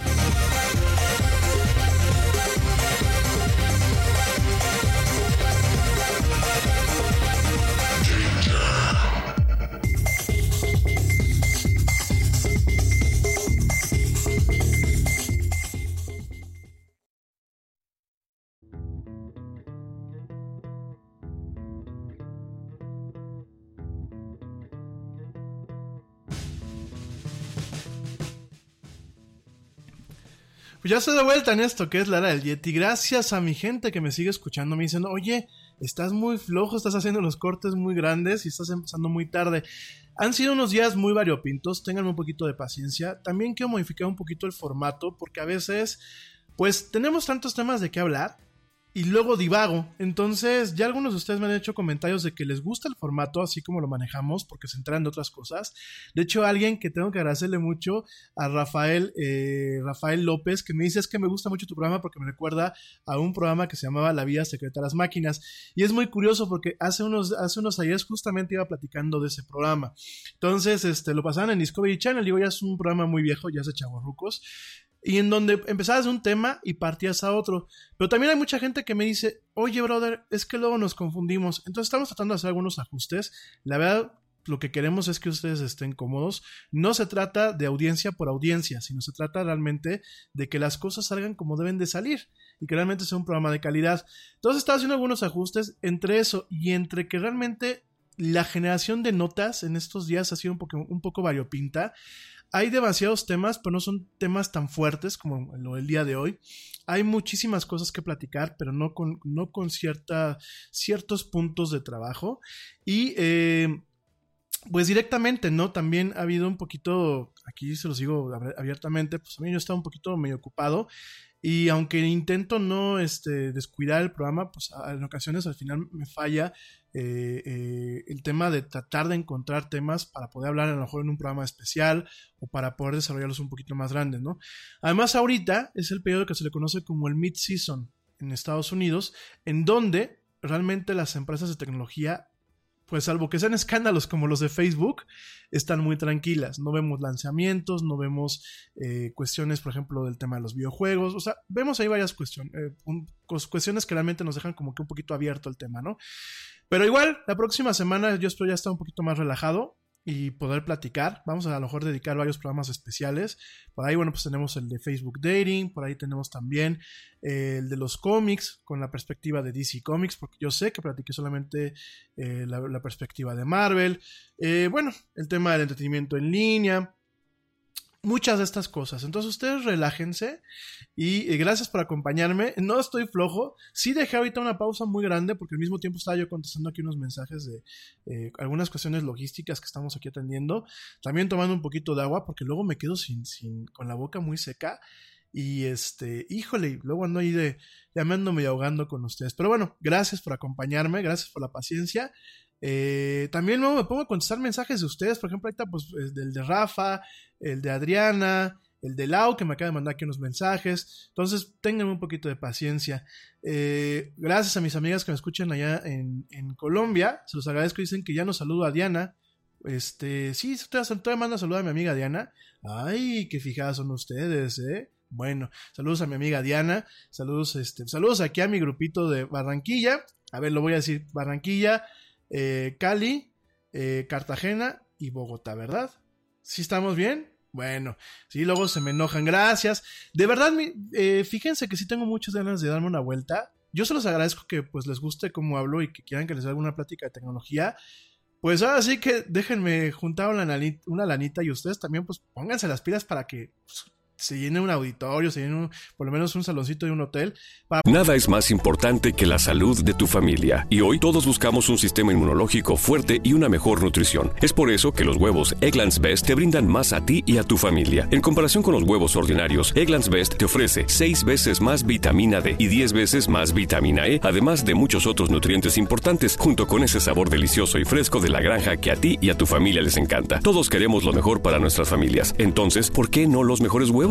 Ya estoy de vuelta en esto que es la era del Yeti. Gracias a mi gente que me sigue escuchando. Me dicen, oye, estás muy flojo, estás haciendo los cortes muy grandes y estás empezando muy tarde. Han sido unos días muy variopintos, tengan un poquito de paciencia. También quiero modificar un poquito el formato porque a veces, pues tenemos tantos temas de qué hablar y luego divago. Entonces, ya algunos de ustedes me han hecho comentarios de que les gusta el formato así como lo manejamos, porque se enteran de otras cosas. De hecho, alguien que tengo que agradecerle mucho a Rafael, eh, Rafael López, que me dice es que me gusta mucho tu programa porque me recuerda a un programa que se llamaba La Vida Secreta de las Máquinas. Y es muy curioso porque hace unos, hace unos justamente iba platicando de ese programa. Entonces, este, lo pasaban en Discovery Channel. Digo, ya es un programa muy viejo, ya es de chavorrucos y en donde empezabas un tema y partías a otro. Pero también hay mucha gente que me dice, oye, brother, es que luego nos confundimos. Entonces estamos tratando de hacer algunos ajustes. La verdad, lo que queremos es que ustedes estén cómodos. No se trata de audiencia por audiencia, sino se trata realmente de que las cosas salgan como deben de salir y que realmente sea un programa de calidad. Entonces estaba haciendo algunos ajustes entre eso y entre que realmente la generación de notas en estos días ha sido un poco, un poco variopinta hay demasiados temas, pero no son temas tan fuertes como lo del día de hoy. Hay muchísimas cosas que platicar, pero no con, no con cierta, ciertos puntos de trabajo. Y eh, pues directamente, ¿no? También ha habido un poquito, aquí se los digo abiertamente, pues a mí yo estaba un poquito medio ocupado. Y aunque intento no este, descuidar el programa, pues en ocasiones al final me falla eh, eh, el tema de tratar de encontrar temas para poder hablar a lo mejor en un programa especial o para poder desarrollarlos un poquito más grandes, ¿no? Además, ahorita es el periodo que se le conoce como el mid-season en Estados Unidos, en donde realmente las empresas de tecnología pues salvo que sean escándalos como los de Facebook, están muy tranquilas. No vemos lanzamientos, no vemos eh, cuestiones, por ejemplo, del tema de los videojuegos. O sea, vemos ahí varias cuestiones, cuestiones que realmente nos dejan como que un poquito abierto el tema, ¿no? Pero igual, la próxima semana yo espero ya estar un poquito más relajado y poder platicar. Vamos a, a lo mejor dedicar varios programas especiales. Por ahí, bueno, pues tenemos el de Facebook Dating, por ahí tenemos también eh, el de los cómics con la perspectiva de DC Comics, porque yo sé que platiqué solamente eh, la, perspectiva de Marvel. Eh, bueno, el tema del entretenimiento en línea muchas de estas cosas. Entonces ustedes relájense y gracias por acompañarme. No estoy flojo. Sí dejé ahorita una pausa muy grande porque al mismo tiempo estaba yo contestando aquí unos mensajes de eh, algunas cuestiones logísticas que estamos aquí atendiendo. También tomando un poquito de agua porque luego me quedo sin, sin con la boca muy seca. Y este, híjole, luego ando ahí de llamándome y ahogando con ustedes. Pero bueno, gracias por acompañarme, gracias por la paciencia. Eh, también luego me pongo a contestar mensajes de ustedes, por ejemplo, ahorita pues el de Rafa, el de Adriana, el de Lau, que me acaba de mandar aquí unos mensajes. Entonces, tengan un poquito de paciencia. Eh, gracias a mis amigas que me escuchan allá en, Colombia. Se los agradezco. Dicen que ya nos saludo a Diana. Este, sí, todavía, manda saludar a mi amiga Diana. Ay, qué fijadas son ustedes, eh. Bueno, saludos a mi amiga Diana. Saludos, este, saludos aquí a mi grupito de Barranquilla. A ver, lo voy a decir. Barranquilla, eh, Cali, eh, Cartagena y Bogotá, ¿verdad? ¿Sí estamos bien? Bueno, sí, luego se me enojan, gracias. De verdad, eh, fíjense que sí tengo muchas ganas de darme una vuelta. Yo se los agradezco que pues les guste cómo hablo y que quieran que les haga una plática de tecnología. Pues ahora sí que déjenme juntar una, lanita y ustedes también pues pónganse las pilas para que pues, se llene un auditorio, se llene por lo menos un saloncito de un hotel. Nada es más importante que la salud de tu familia. Y hoy todos buscamos un sistema inmunológico fuerte y una mejor nutrición. Es por eso que los huevos Egglands Best te brindan más a ti y a tu familia. En comparación con los huevos ordinarios, Egglands Best te ofrece 6 veces más vitamina D y 10 veces más vitamina E, además de muchos otros nutrientes importantes, junto con ese sabor delicioso y fresco de la granja que a ti y a tu familia les encanta. Todos queremos lo mejor para nuestras familias. Entonces, ¿por qué no los mejores huevos?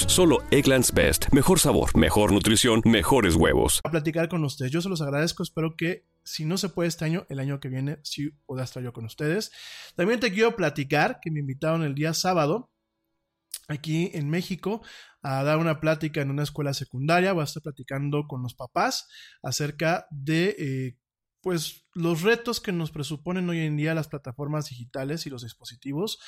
Solo Egglands Best. Mejor sabor, mejor nutrición, mejores huevos. A platicar con ustedes. Yo se los agradezco. Espero que si no se puede este año, el año que viene sí pueda estar yo con ustedes. También te quiero platicar que me invitaron el día sábado aquí en México a dar una plática en una escuela secundaria. Voy a estar platicando con los papás acerca de eh, pues los retos que nos presuponen hoy en día las plataformas digitales y los dispositivos.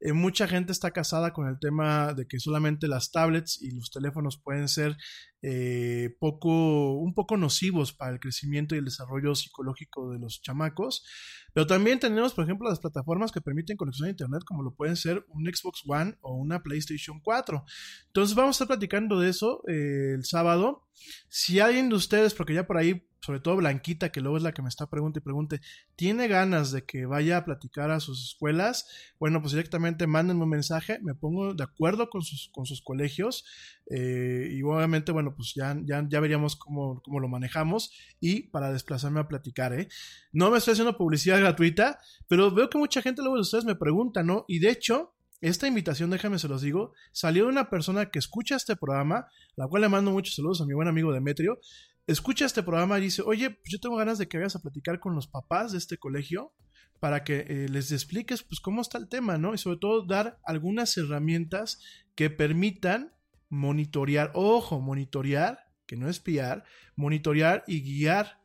Eh, mucha gente está casada con el tema de que solamente las tablets y los teléfonos pueden ser eh, poco, un poco nocivos para el crecimiento y el desarrollo psicológico de los chamacos. Pero también tenemos, por ejemplo, las plataformas que permiten conexión a Internet, como lo pueden ser un Xbox One o una PlayStation 4. Entonces vamos a estar platicando de eso eh, el sábado. Si alguien de ustedes, porque ya por ahí sobre todo Blanquita, que luego es la que me está preguntando y pregunte, ¿tiene ganas de que vaya a platicar a sus escuelas? Bueno, pues directamente mándenme un mensaje, me pongo de acuerdo con sus, con sus colegios eh, y obviamente, bueno, pues ya, ya, ya veríamos cómo, cómo, lo manejamos y para desplazarme a platicar, ¿eh? No me estoy haciendo publicidad gratuita, pero veo que mucha gente luego de ustedes me pregunta, ¿no? Y de hecho, esta invitación, déjame se los digo, salió de una persona que escucha este programa, la cual le mando muchos saludos a mi buen amigo Demetrio, escucha este programa y dice, oye, pues yo tengo ganas de que vayas a platicar con los papás de este colegio para que eh, les expliques pues cómo está el tema, ¿no? Y sobre todo dar algunas herramientas que permitan monitorear, ojo, monitorear, que no espiar, monitorear y guiar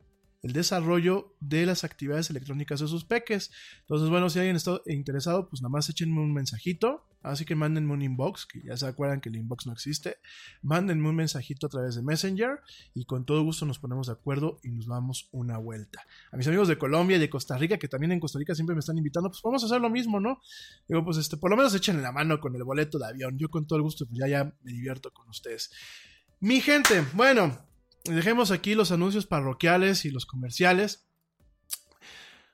el desarrollo de las actividades electrónicas de sus peques. Entonces, bueno, si alguien está interesado, pues nada más échenme un mensajito. Así que mándenme un inbox, que ya se acuerdan que el inbox no existe. Mándenme un mensajito a través de Messenger y con todo gusto nos ponemos de acuerdo y nos damos una vuelta. A mis amigos de Colombia y de Costa Rica, que también en Costa Rica siempre me están invitando, pues vamos a hacer lo mismo, ¿no? Digo, pues este, por lo menos echen la mano con el boleto de avión. Yo con todo el gusto, pues ya, ya me divierto con ustedes. Mi gente, bueno, dejemos aquí los anuncios parroquiales y los comerciales.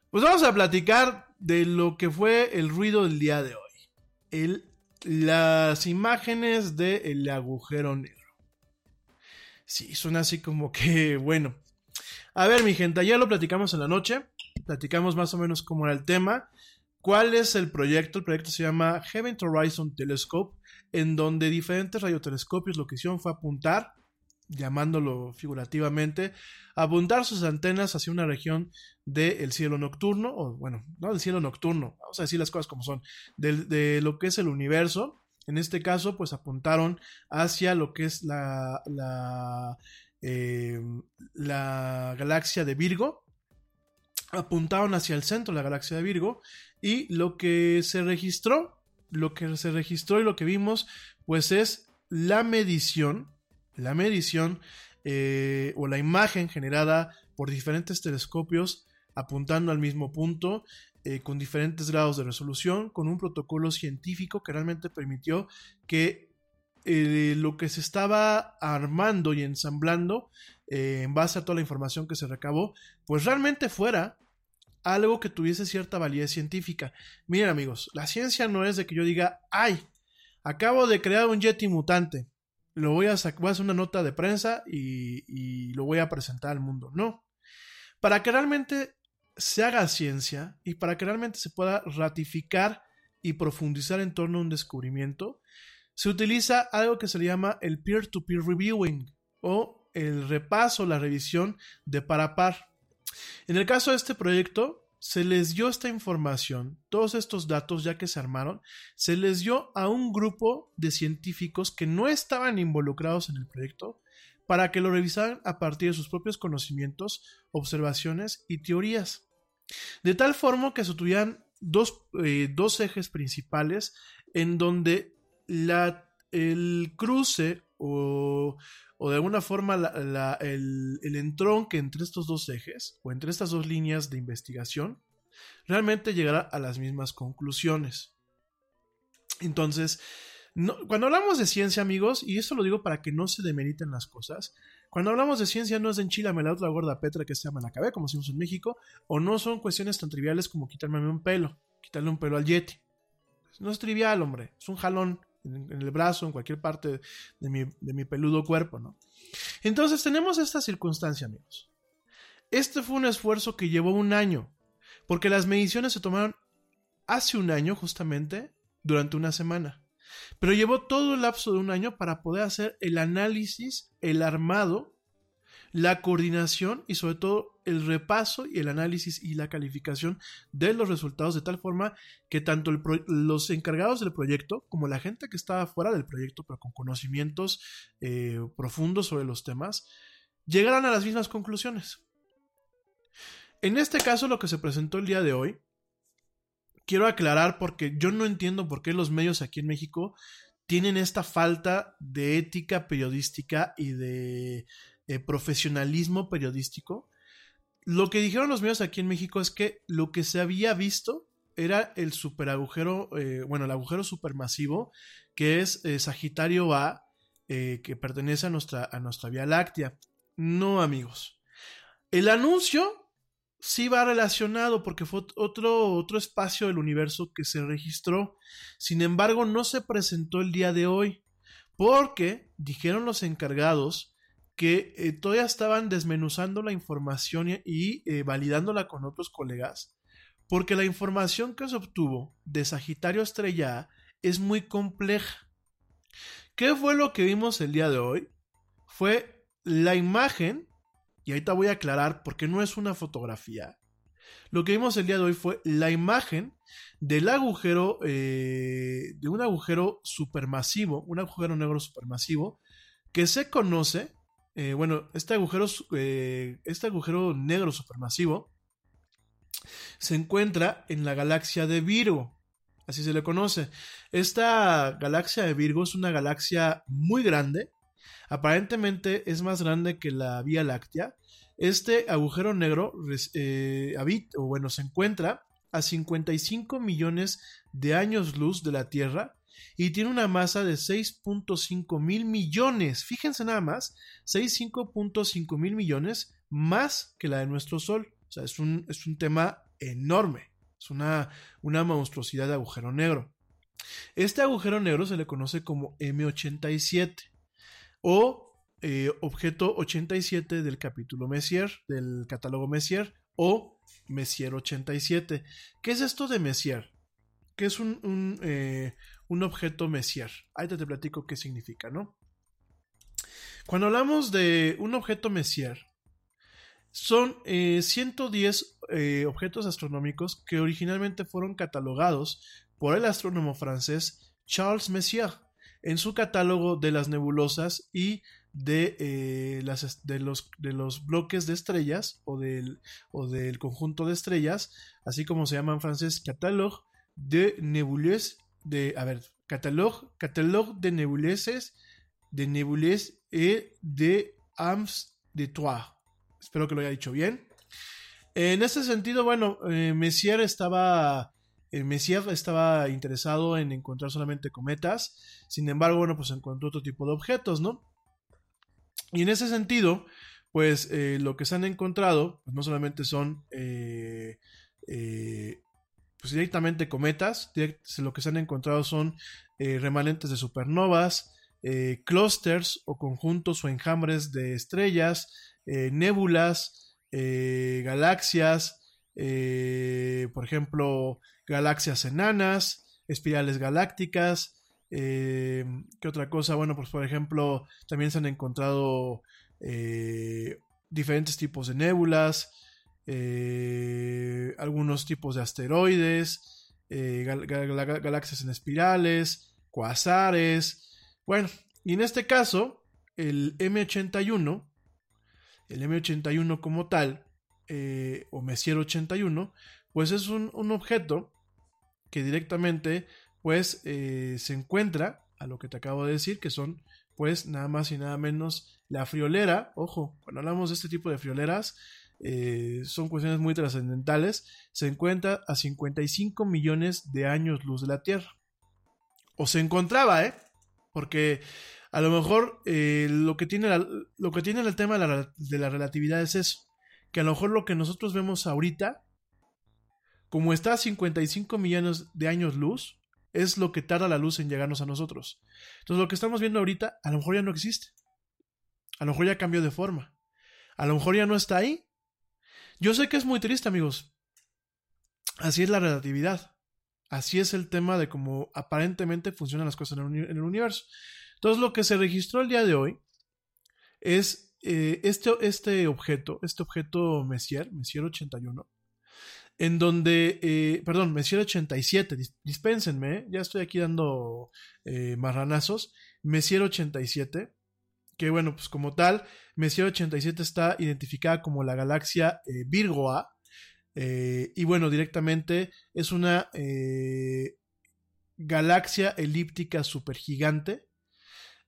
Pues vamos a platicar de lo que fue el ruido del día de hoy. Las imágenes del el agujero negro. Sí, suena así como que, *laughs* bueno. A ver, mi gente, ya lo platicamos en la noche. Platicamos más o menos cómo era el tema. ¿Cuál es el proyecto? El proyecto se llama Heaven Horizon Telescope, en donde diferentes radiotelescopios lo que hicieron fue apuntar llamándolo figurativamente, apuntar sus antenas hacia una región del cielo nocturno, o bueno, no del cielo nocturno, vamos a decir las cosas como son, de, lo que es el universo. En este caso, pues apuntaron hacia lo que es la, la, em, la galaxia de Virgo, apuntaron hacia el centro de la galaxia de Virgo, y lo que se registró, lo que se registró y lo que vimos, pues es la medición la medición eh, o la imagen generada por diferentes telescopios apuntando al mismo punto, eh, con diferentes grados de resolución, con un protocolo científico que realmente permitió que eh, lo que se estaba armando y ensamblando en base a toda la información que se recabó, pues realmente fuera algo que tuviese cierta validez científica. Miren amigos, la ciencia no es de que yo diga, ay, acabo de crear un Yeti mutante lo voy a, hacer una nota de prensa y, lo voy a presentar al mundo. No. Para que realmente se haga ciencia y para que realmente se pueda ratificar y profundizar en torno a un descubrimiento, se utiliza algo que se le llama el peer-to-peer reviewing o el repaso, la revisión de par a par. En el caso de este proyecto, se les dio esta información, todos estos datos ya que se armaron, se les dio a un grupo de científicos que no estaban involucrados en el proyecto para que lo revisaran a partir de sus propios conocimientos, observaciones y teorías. De tal forma que se tuvieran dos, eh, dos ejes principales en donde la, el cruce o, o de alguna forma el, el, entronque entre estos dos ejes o entre estas dos líneas de investigación realmente llegará a las mismas conclusiones. Entonces, cuando hablamos de ciencia, amigos, y esto lo digo para que no se demeriten las cosas, cuando hablamos de ciencia no es de enchilame la otra gorda Petra que se llama la cabeza, como decimos en México, o no son cuestiones tan triviales como quitarme un pelo, quitarle un pelo al Yeti. No es trivial, hombre, es un jalón en, el brazo, en cualquier parte de mi, de mi peludo cuerpo, ¿no? Entonces tenemos esta circunstancia, amigos. Este fue un esfuerzo que llevó un año, porque las mediciones se tomaron hace un año justamente, durante una semana. Pero llevó todo el lapso de un año para poder hacer el análisis, el armado, la coordinación y sobre todo el repaso y el análisis y la calificación de los resultados de tal forma que tanto los encargados del proyecto como la gente que estaba fuera del proyecto pero con conocimientos eh, profundos sobre los temas llegaran a las mismas conclusiones. En este caso lo que se presentó el día de hoy quiero aclarar porque yo no entiendo por qué los medios aquí en México tienen esta falta de ética periodística y de eh, profesionalismo periodístico. Lo que dijeron los medios aquí en México es que lo que se había visto era el super agujero, eh, bueno, el agujero supermasivo, que es eh, Sagitario A, que pertenece a nuestra, a nuestra Vía Láctea. No, amigos. El anuncio sí va relacionado porque fue otro, otro espacio del universo que se registró. Sin embargo, no se presentó el día de hoy porque dijeron los encargados que eh, todavía estaban desmenuzando la información y, eh, validándola con otros colegas porque la información que se obtuvo de Sagitario Estrella es muy compleja. ¿Qué fue lo que vimos el día de hoy? Fue la imagen y ahorita voy a aclarar por qué no es una fotografía. Lo que vimos el día de hoy fue la imagen del agujero, eh, de un agujero supermasivo, un agujero negro supermasivo, que se conoce, eh, bueno, este agujero, eh, este agujero negro supermasivo se encuentra en la galaxia de Virgo, así se le conoce. Esta galaxia de Virgo es una galaxia muy grande, Aparentemente es más grande que la Vía Láctea. Este agujero negro eh, bueno, se encuentra a 55 millones de años luz de la Tierra y tiene una masa de 6.5 mil millones. Fíjense nada más, 65.5 mil millones más que la de nuestro Sol. O sea, es un, es un tema enorme. Es una, una monstruosidad de agujero negro. Este agujero negro se le conoce como M87 o eh, objeto 87 del capítulo Messier, del catálogo Messier, o Messier 87. ¿Qué es esto de Messier? ¿Qué es un, un, eh, un objeto Messier? Ahí te, platico qué significa, ¿no? Cuando hablamos de un objeto Messier, son 110 eh, objetos astronómicos que originalmente fueron catalogados por el astrónomo francés Charles Messier en su catálogo de las nebulosas y de, eh, las, de, los, de los bloques de estrellas o del, o del conjunto de estrellas, así como se llama en francés catalogue de nebuleuses, de, a ver, catalogue, catalogue de nebuleuses, de nebuleuses et de ams de trois. Espero que lo haya dicho bien. En este sentido, bueno, eh, Messier estaba eh, Messier estaba interesado en encontrar solamente cometas, sin embargo, bueno, pues encontró otro tipo de objetos, ¿no? Y en ese sentido, pues eh, lo que se han encontrado, pues no solamente son eh, pues directamente cometas, lo que se han encontrado son remanentes de supernovas, clústeres o conjuntos o enjambres de estrellas, nébulas, galaxias, por ejemplo, galaxias enanas, espirales galácticas. Eh, ¿Qué otra cosa? Bueno, pues por ejemplo, también se han encontrado eh, diferentes tipos de nébulas, eh, algunos tipos de asteroides, galaxias en espirales, cuasares. Bueno, y en este caso, el M81, el M81 como tal, o Messier 81, pues es un, un objeto que directamente pues eh, se encuentra a lo que te acabo de decir, que son pues nada más y nada menos la friolera, ojo, cuando hablamos de este tipo de frioleras, eh, son cuestiones muy trascendentales, se encuentra a 55 millones de años luz de la Tierra. O se encontraba, ¿eh? Porque a lo mejor eh, lo, que tiene lo que tiene el tema de la, de la relatividad es eso. Que a lo mejor lo que nosotros vemos ahorita, como está a 55 millones de años luz, es lo que tarda la luz en llegarnos a nosotros. Entonces lo que estamos viendo ahorita a lo mejor ya no existe. A lo mejor ya cambió de forma. A lo mejor ya no está ahí. Yo sé que es muy triste, amigos. Así es la relatividad. Así es el tema de cómo aparentemente funcionan las cosas en el, universo. Entonces lo que se registró el día de hoy es eh, este, este objeto, este objeto Messier, Messier 81, en donde, eh, perdón, Messier 87, dispénsenme, ¿eh? ya estoy aquí dando marranazos, Messier 87, que bueno, pues como tal, Messier 87 está identificada como la galaxia Virgo A, y bueno, directamente es una galaxia elíptica supergigante,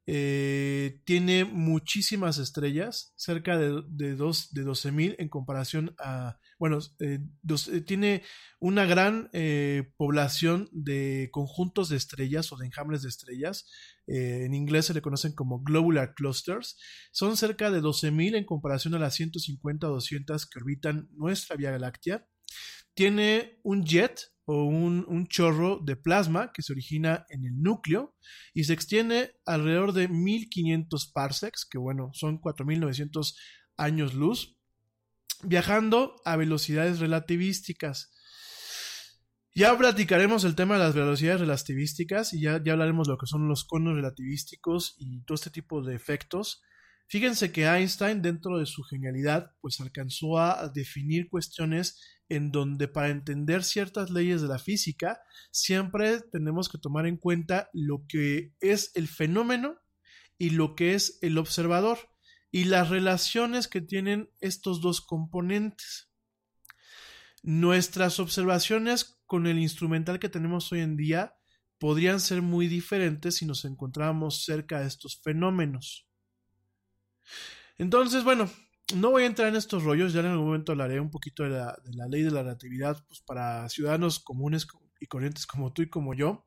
eh, tiene muchísimas estrellas, cerca de, de, dos, de 12.000 en comparación a, bueno, eh, eh, tiene una gran población de conjuntos de estrellas o de enjambres de estrellas. En inglés se le conocen como globular clusters. Son cerca de 12.000 en comparación a las 150 o 200 que orbitan nuestra Vía Láctea. Tiene un jet o un, chorro de plasma que se origina en el núcleo y se extiende alrededor de 1500 parsecs, que bueno, son 4900 años luz, viajando a velocidades relativísticas. Ya platicaremos el tema de las velocidades relativísticas y ya, ya hablaremos de lo que son los conos relativísticos y todo este tipo de efectos. Fíjense que Einstein, dentro de su genialidad, pues alcanzó a definir cuestiones en donde para entender ciertas leyes de la física siempre tenemos que tomar en cuenta lo que es el fenómeno y lo que es el observador y las relaciones que tienen estos dos componentes. Nuestras observaciones con el instrumental que tenemos hoy en día podrían ser muy diferentes si nos encontráramos cerca de estos fenómenos. Entonces, bueno, no voy a entrar en estos rollos, ya en algún momento hablaré un poquito de la, ley de la relatividad pues, para ciudadanos comunes y corrientes como tú y como yo.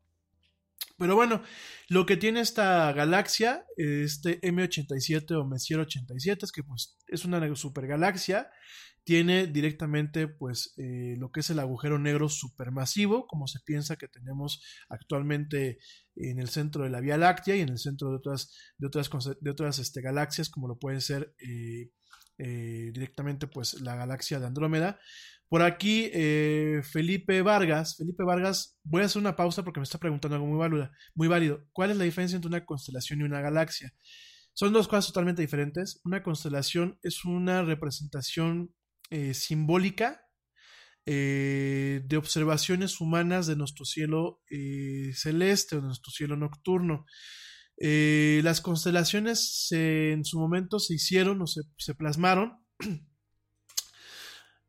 Pero bueno, lo que tiene esta galaxia, este M87 o Messier 87, es que pues es una supergalaxia, tiene directamente pues eh, lo que es el agujero negro supermasivo, como se piensa que tenemos actualmente en el centro de la Vía Láctea y en el centro de otras, de otras, de otras este, galaxias, como lo pueden ser eh, eh, directamente pues la galaxia de Andrómeda. Por aquí, eh, Felipe Vargas. Felipe Vargas, voy a hacer una pausa porque me está preguntando algo muy válido, muy válido. ¿Cuál es la diferencia entre una constelación y una galaxia? Son dos cosas totalmente diferentes. Una constelación es una representación eh, simbólica de observaciones humanas de nuestro cielo celeste o de nuestro cielo nocturno. Eh, las constelaciones en su momento se hicieron o se, plasmaron. *clears throat*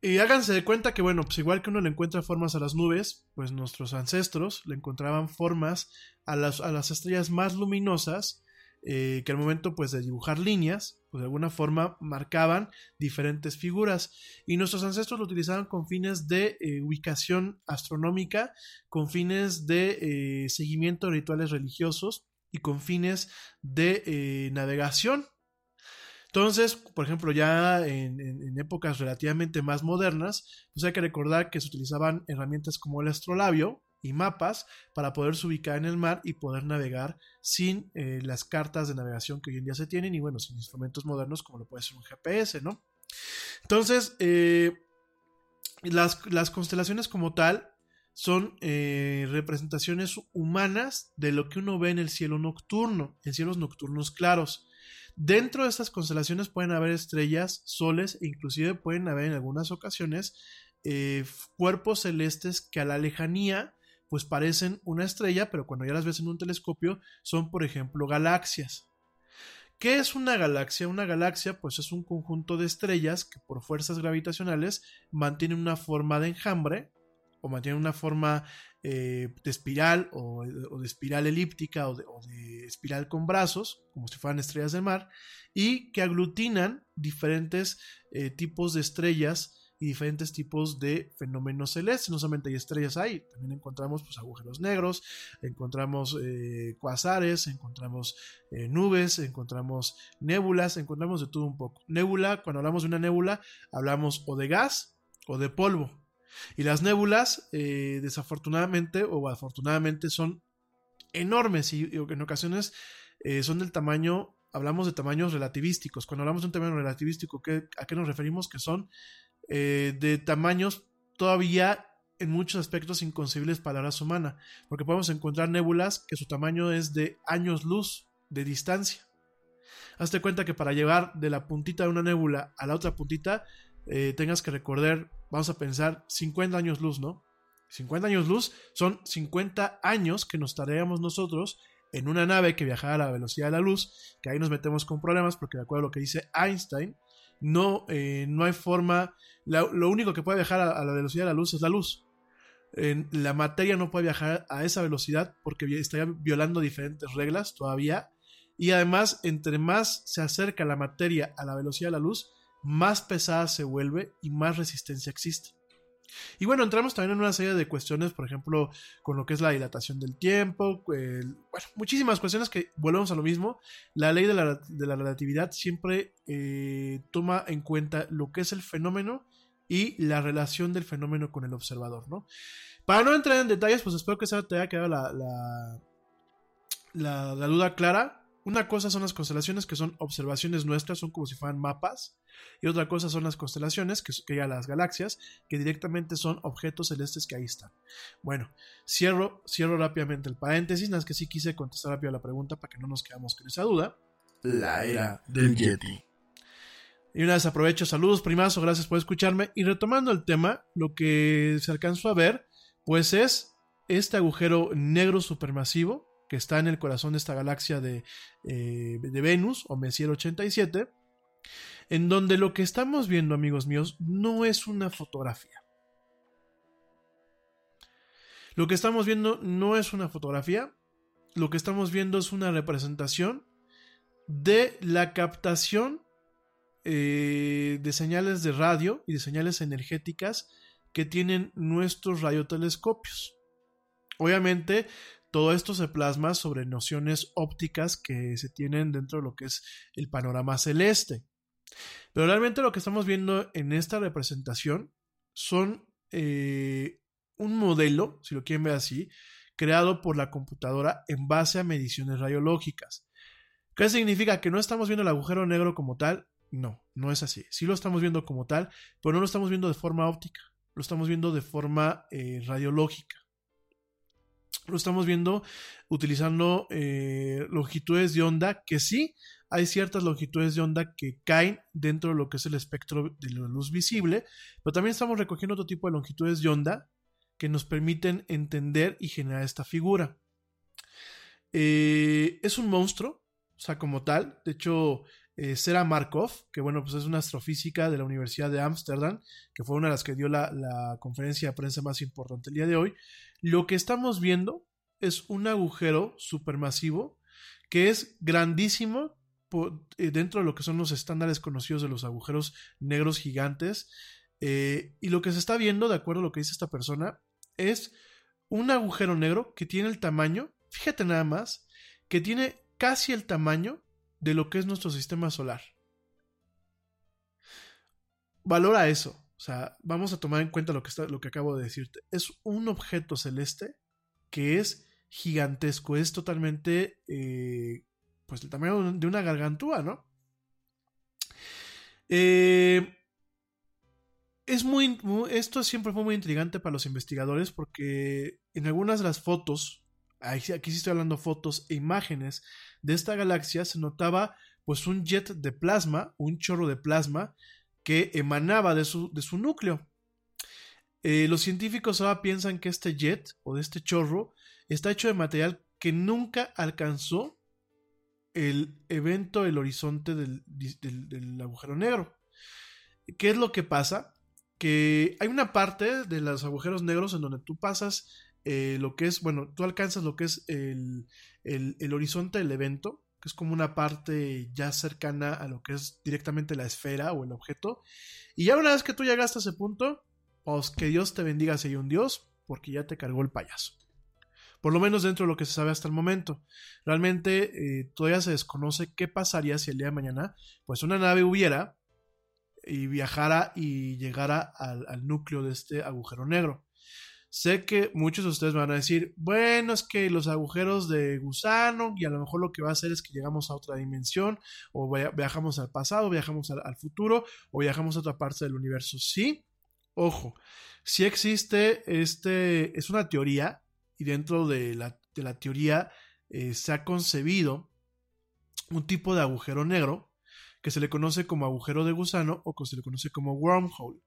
y háganse de cuenta que, bueno, pues igual que uno le encuentra formas a las nubes, pues nuestros ancestros le encontraban formas a las, a las estrellas más luminosas, eh, que al momento pues de dibujar líneas, pues de alguna forma marcaban diferentes figuras. Y nuestros ancestros lo utilizaban con fines de eh, ubicación astronómica, con fines de seguimiento de rituales religiosos y con fines de eh, navegación. Entonces, por ejemplo, ya en, épocas relativamente más modernas, pues hay que recordar que se utilizaban herramientas como el astrolabio y mapas para poderse ubicar en el mar y poder navegar sin eh, las cartas de navegación que hoy en día se tienen y bueno, sin instrumentos modernos como lo puede ser un GPS, ¿no? Entonces, eh, las, constelaciones como tal son eh, representaciones humanas de lo que uno ve en el cielo nocturno, en cielos nocturnos claros. Dentro de estas constelaciones pueden haber estrellas, soles e inclusive pueden haber en algunas ocasiones eh, cuerpos celestes que a la lejanía pues parecen una estrella, pero cuando ya las ves en un telescopio son por ejemplo galaxias. ¿Qué es una galaxia? Una galaxia pues es un conjunto de estrellas que por fuerzas gravitacionales mantienen una forma de enjambre o mantienen una forma eh, de espiral o, de espiral elíptica o de, espiral con brazos, como si fueran estrellas de mar, y que aglutinan diferentes eh, tipos de estrellas y diferentes tipos de fenómenos celestes. No solamente hay estrellas ahí, también encontramos pues, agujeros negros, encontramos eh, cuasares, encontramos eh, nubes, encontramos nébulas, encontramos de todo un poco. Nébula, cuando hablamos de una nébula, hablamos o de gas o de polvo. Y las nébulas, eh, desafortunadamente o afortunadamente, son enormes y, en ocasiones son del tamaño hablamos de tamaños relativísticos. Cuando hablamos de un tamaño relativístico, ¿a qué nos referimos? Que son eh, de tamaños todavía en muchos aspectos inconcebibles para la raza humana, porque podemos encontrar nébulas que su tamaño es de años luz de distancia. Hazte cuenta que para llegar de la puntita de una nébula a la otra puntita, eh, tengas que recorrer, vamos a pensar, 50 años luz, ¿no? 50 años luz son 50 años que nos tardaríamos nosotros en una nave que viajara a la velocidad de la luz, que ahí nos metemos con problemas porque de acuerdo a lo que dice Einstein, no, eh, no hay forma, lo único que puede viajar a, la velocidad de la luz es la luz. la materia no puede viajar a esa velocidad porque estaría violando diferentes reglas todavía. Y además, entre más se acerca la materia a la velocidad de la luz, más pesada se vuelve y más resistencia existe. Y bueno, entramos también en una serie de cuestiones, por ejemplo, con lo que es la dilatación del tiempo, bueno, muchísimas cuestiones que volvemos a lo mismo. La ley de la, relatividad siempre eh, toma en cuenta lo que es el fenómeno y la relación del fenómeno con el observador, ¿no? Para no entrar en detalles, pues espero que esa te haya quedado la, la, la duda clara. Una cosa son las constelaciones, que son observaciones nuestras, son como si fueran mapas. Y otra cosa son las constelaciones, que, que ya las galaxias, que directamente son objetos celestes que ahí están. Bueno, cierro, cierro rápidamente el paréntesis, nada más que sí quise contestar rápido a la pregunta para que no nos quedamos con esa duda. La era del Yeti. Y una vez aprovecho, saludos primazo, gracias por escucharme. Y retomando el tema, lo que se alcanzó a ver, pues es este agujero negro supermasivo que está en el corazón de esta galaxia de, eh, de Venus o Messier 87, en donde lo que estamos viendo, amigos míos, no es una fotografía. Lo que estamos viendo no es una fotografía, lo que estamos viendo es una representación de la captación eh, de señales de radio y de señales energéticas que tienen nuestros radiotelescopios. Obviamente, todo esto se plasma sobre nociones ópticas que se tienen dentro de lo que es el panorama celeste. Pero realmente lo que estamos viendo en esta representación son eh, un modelo, si lo quieren ver así, creado por la computadora en base a mediciones radiológicas. ¿Qué significa? ¿Que no estamos viendo el agujero negro como tal? No, no es así. Sí lo estamos viendo como tal, pero no lo estamos viendo de forma óptica, lo estamos viendo de forma eh, radiológica lo estamos viendo utilizando eh, longitudes de onda que sí hay ciertas longitudes de onda que caen dentro de lo que es el espectro de la luz visible, pero también estamos recogiendo otro tipo de longitudes de onda que nos permiten entender y generar esta figura. Eh, es un monstruo, o sea, como tal. De hecho, eh, Sera Markov, que bueno, pues es una astrofísica de la Universidad de Ámsterdam, que fue una de las que dio la, conferencia de prensa más importante el día de hoy, lo que estamos viendo es un agujero supermasivo que es grandísimo eh, dentro de lo que son los estándares conocidos de los agujeros negros gigantes. Eh, y lo que se está viendo, de acuerdo a lo que dice esta persona, es un agujero negro que tiene el tamaño, fíjate nada más, que tiene casi el tamaño de lo que es nuestro sistema solar. Valora eso. O sea, vamos a tomar en cuenta lo que, está, lo que acabo de decirte. Es un objeto celeste que es gigantesco, es totalmente, eh, pues el tamaño de una gargantúa, ¿no? Eh, es muy, esto siempre fue muy intrigante para los investigadores porque en algunas de las fotos, aquí sí estoy hablando fotos e imágenes de esta galaxia, se notaba pues un jet de plasma, un chorro de plasma que emanaba de su, de su núcleo. Eh, los científicos ahora piensan que este jet o de este chorro está hecho de material que nunca alcanzó el evento, el horizonte del, agujero negro. ¿Qué es lo que pasa? Que hay una parte de los agujeros negros en donde tú pasas eh, lo que es, bueno, tú alcanzas lo que es el, el, horizonte del evento que es como una parte ya cercana a lo que es directamente la esfera o el objeto. Y ya una vez que tú llegaste a ese punto, pues que Dios te bendiga si hay un Dios, porque ya te cargó el payaso. Por lo menos dentro de lo que se sabe hasta el momento. Realmente eh, todavía se desconoce qué pasaría si el día de mañana, pues una nave hubiera y viajara y llegara al, al núcleo de este agujero negro. Sé que muchos de ustedes van a decir, bueno, es que los agujeros de gusano y a lo mejor lo que va a hacer es que llegamos a otra dimensión o viajamos al pasado, viajamos al, futuro o viajamos a otra parte del universo. Sí, ojo, si existe este, es una teoría y dentro de la, de la teoría eh, se ha concebido un tipo de agujero negro que se le conoce como agujero de gusano o que se le conoce como wormhole.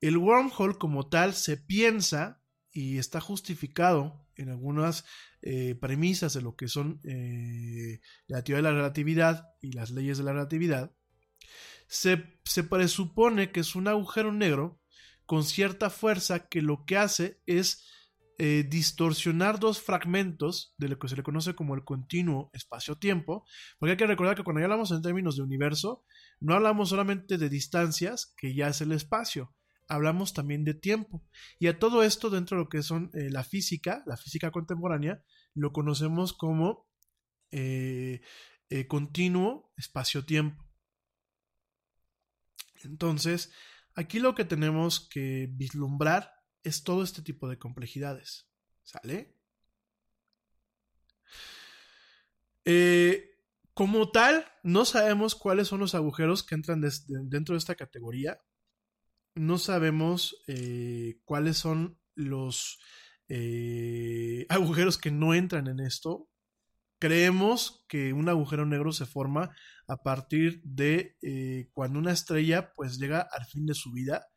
El wormhole como tal se piensa y está justificado en algunas eh, premisas de lo que son eh, la teoría de la relatividad y las leyes de la relatividad, se, se, presupone que es un agujero negro con cierta fuerza que lo que hace es eh, distorsionar dos fragmentos de lo que se le conoce como el continuo espacio-tiempo, porque hay que recordar que cuando hablamos en términos de universo, no hablamos solamente de distancias, que ya es el espacio, hablamos también de tiempo. Y a todo esto, dentro de lo que son eh, la física, la física contemporánea, lo conocemos como eh, eh, continuo espacio-tiempo. Entonces, aquí lo que tenemos que vislumbrar es todo este tipo de complejidades. ¿Sale? como tal, no sabemos cuáles son los agujeros que entran dentro de esta categoría no sabemos eh, cuáles son los eh, *laughs* agujeros que no entran en esto. Creemos que un agujero negro se forma a partir de eh, cuando una estrella pues llega al fin de su vida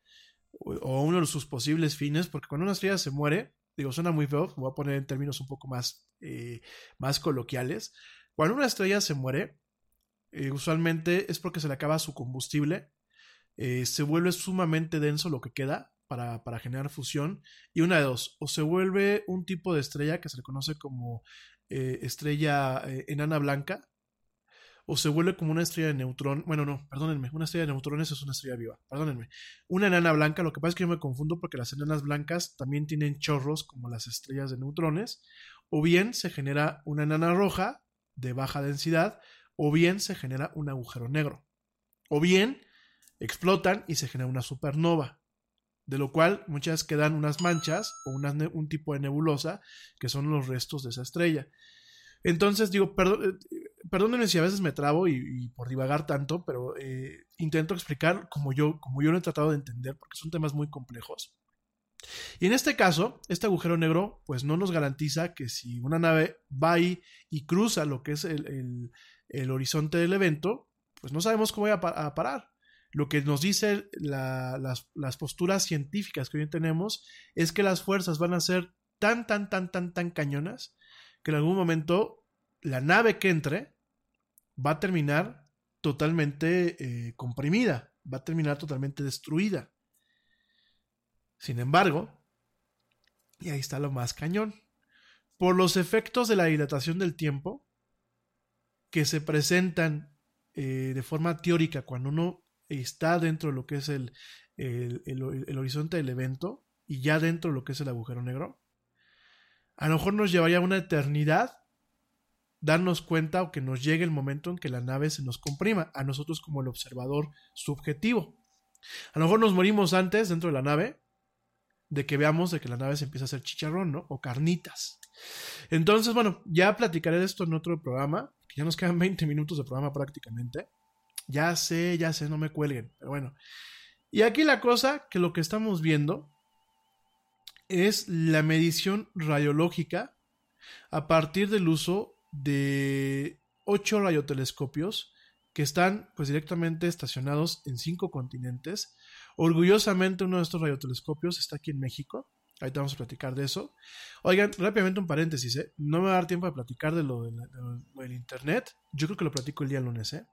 o, uno de sus posibles fines, porque cuando una estrella se muere, digo, suena muy feo, voy a poner en términos un poco más, más coloquiales, cuando una estrella se muere, usualmente es porque se le acaba su combustible eh, se vuelve sumamente denso lo que queda para, para, generar fusión. Y una de dos, o se vuelve un tipo de estrella que se le conoce como eh, estrella eh, enana blanca, o se vuelve como una estrella de neutrón. Bueno, no, perdónenme, una estrella de neutrones es una estrella viva, perdónenme. Una enana blanca, lo que pasa es que yo me confundo porque las enanas blancas también tienen chorros como las estrellas de neutrones, o bien se genera una enana roja de baja densidad, o bien se genera un agujero negro, o bien explotan y se genera una supernova, de lo cual muchas quedan unas manchas o un tipo de nebulosa que son los restos de esa estrella. Entonces digo, perdón, eh, perdónenme si a veces me trabo y, por divagar tanto, pero eh, intento explicar como yo, como yo lo he tratado de entender, porque son temas muy complejos. Y en este caso, este agujero negro, pues no nos garantiza que si una nave va y cruza lo que es el, el, horizonte del evento, pues no sabemos cómo va a parar. Lo que nos dice las, las, posturas científicas que hoy tenemos es que las fuerzas van a ser tan, tan, tan, tan, tan cañonas que en algún momento la nave que entre va a terminar totalmente eh, comprimida, va a terminar totalmente destruida. Sin embargo, y ahí está lo más cañón, por los efectos de la dilatación del tiempo que se presentan eh, de forma teórica cuando uno está dentro de lo que es el, el, horizonte del evento y ya dentro de lo que es el agujero negro, a lo mejor nos llevaría una eternidad darnos cuenta o que nos llegue el momento en que la nave se nos comprima, a nosotros como el observador subjetivo. A lo mejor nos morimos antes dentro de la nave de que veamos de que la nave se empieza a hacer chicharrón, ¿no? O carnitas. Entonces, bueno, ya platicaré de esto en otro programa, que ya nos quedan 20 minutos de programa prácticamente. Ya sé, ya sé, no me cuelguen. Pero bueno. Y aquí la cosa que lo que estamos viendo es la medición radiológica a partir del uso de ocho radiotelescopios que están pues directamente estacionados en cinco continentes. Orgullosamente uno de estos radiotelescopios está aquí en México. Ahorita vamos a platicar de eso. Oigan, rápidamente un paréntesis, ¿eh? No me va a dar tiempo de platicar de lo, del internet. Yo creo que lo platico el día lunes, ¿eh?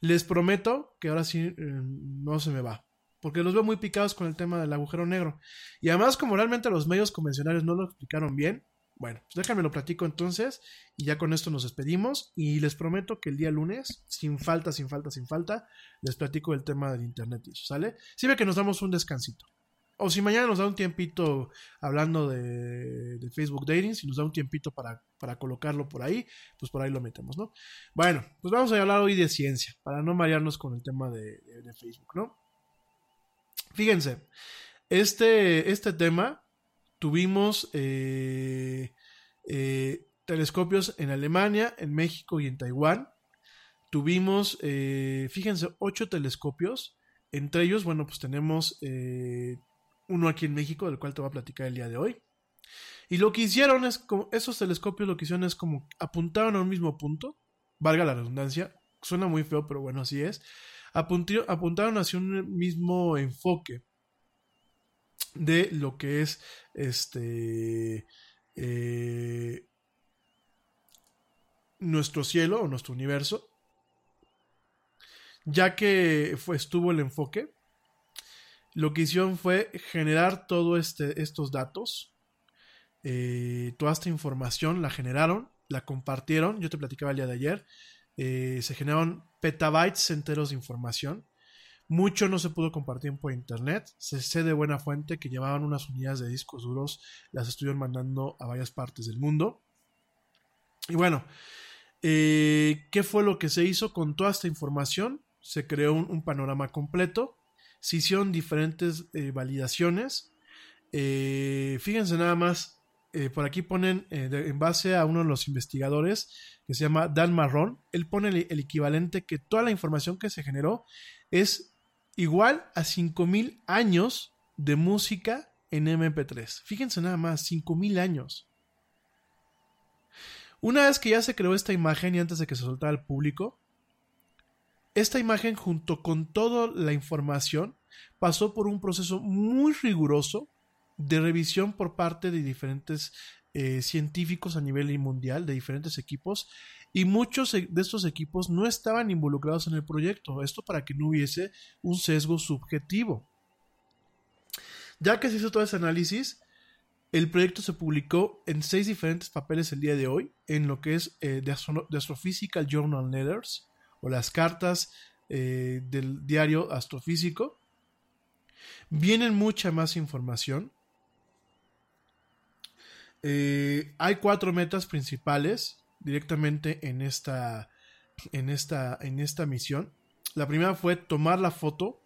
Les prometo que ahora sí eh, no se me va. Porque los veo muy picados con el tema del agujero negro. Y además, como realmente los medios convencionales no lo explicaron bien, Bueno, pues déjame lo platico entonces y ya con esto nos despedimos y les prometo que el día lunes, sin falta, sin falta, sin falta, les platico el tema del internet ¿sale? Sí ve que nos damos un descansito. O si mañana nos da un tiempito hablando de, Facebook Dating, si nos da un tiempito para, para, colocarlo por ahí, pues por ahí lo metemos, ¿no? Bueno, pues vamos a hablar hoy de ciencia, para no marearnos con el tema de, Facebook, ¿no? Fíjense, este, este tema tuvimos eh, eh, telescopios en Alemania, en México y en Taiwán. Tuvimos, eh, fíjense, ocho telescopios. Entre ellos, bueno, pues tenemos uno aquí en México, del cual te voy a platicar el día de hoy. Y lo que hicieron es, esos telescopios lo que hicieron es como apuntaron a un mismo punto, valga la redundancia, suena muy feo, pero bueno, así es. apuntaron hacia un mismo enfoque de lo que es este eh, nuestro cielo o nuestro universo ya que fue, estuvo el enfoque lo que hicieron fue generar todos este, estos datos eh, toda esta información la generaron la compartieron yo te platicaba el día de ayer eh, se generaron petabytes enteros de información mucho no se pudo compartir por internet. Se sé de buena fuente que llevaban unas unidades de discos duros, las estuvieron mandando a varias partes del mundo. Y bueno, eh, ¿qué fue lo que se hizo con toda esta información? Se creó un, un panorama completo, se hicieron diferentes eh, validaciones. Eh, fíjense nada más, eh, por aquí ponen, en base a uno de los investigadores que se llama Dan Marrón, él pone el, el equivalente que toda la información que se generó es igual a 5000 años de música en MP3. Fíjense nada más, 5000 años. Una vez que ya se creó esta imagen y antes de que se soltara al público, esta imagen junto con toda la información pasó por un proceso muy riguroso de revisión por parte de diferentes eh, científicos a nivel mundial, de diferentes equipos, y muchos e, de estos equipos no estaban involucrados en el proyecto, esto para que no hubiese un sesgo subjetivo. Ya que se hizo todo ese análisis, el proyecto se publicó en seis diferentes papeles el día de hoy, en lo que es eh, The, The, Astrophysical Journal Letters, o las cartas eh, del diario astrofísico. Vienen mucha más información. Eh, hay cuatro metas principales directamente en esta, en esta, en esta misión. La primera fue tomar la foto,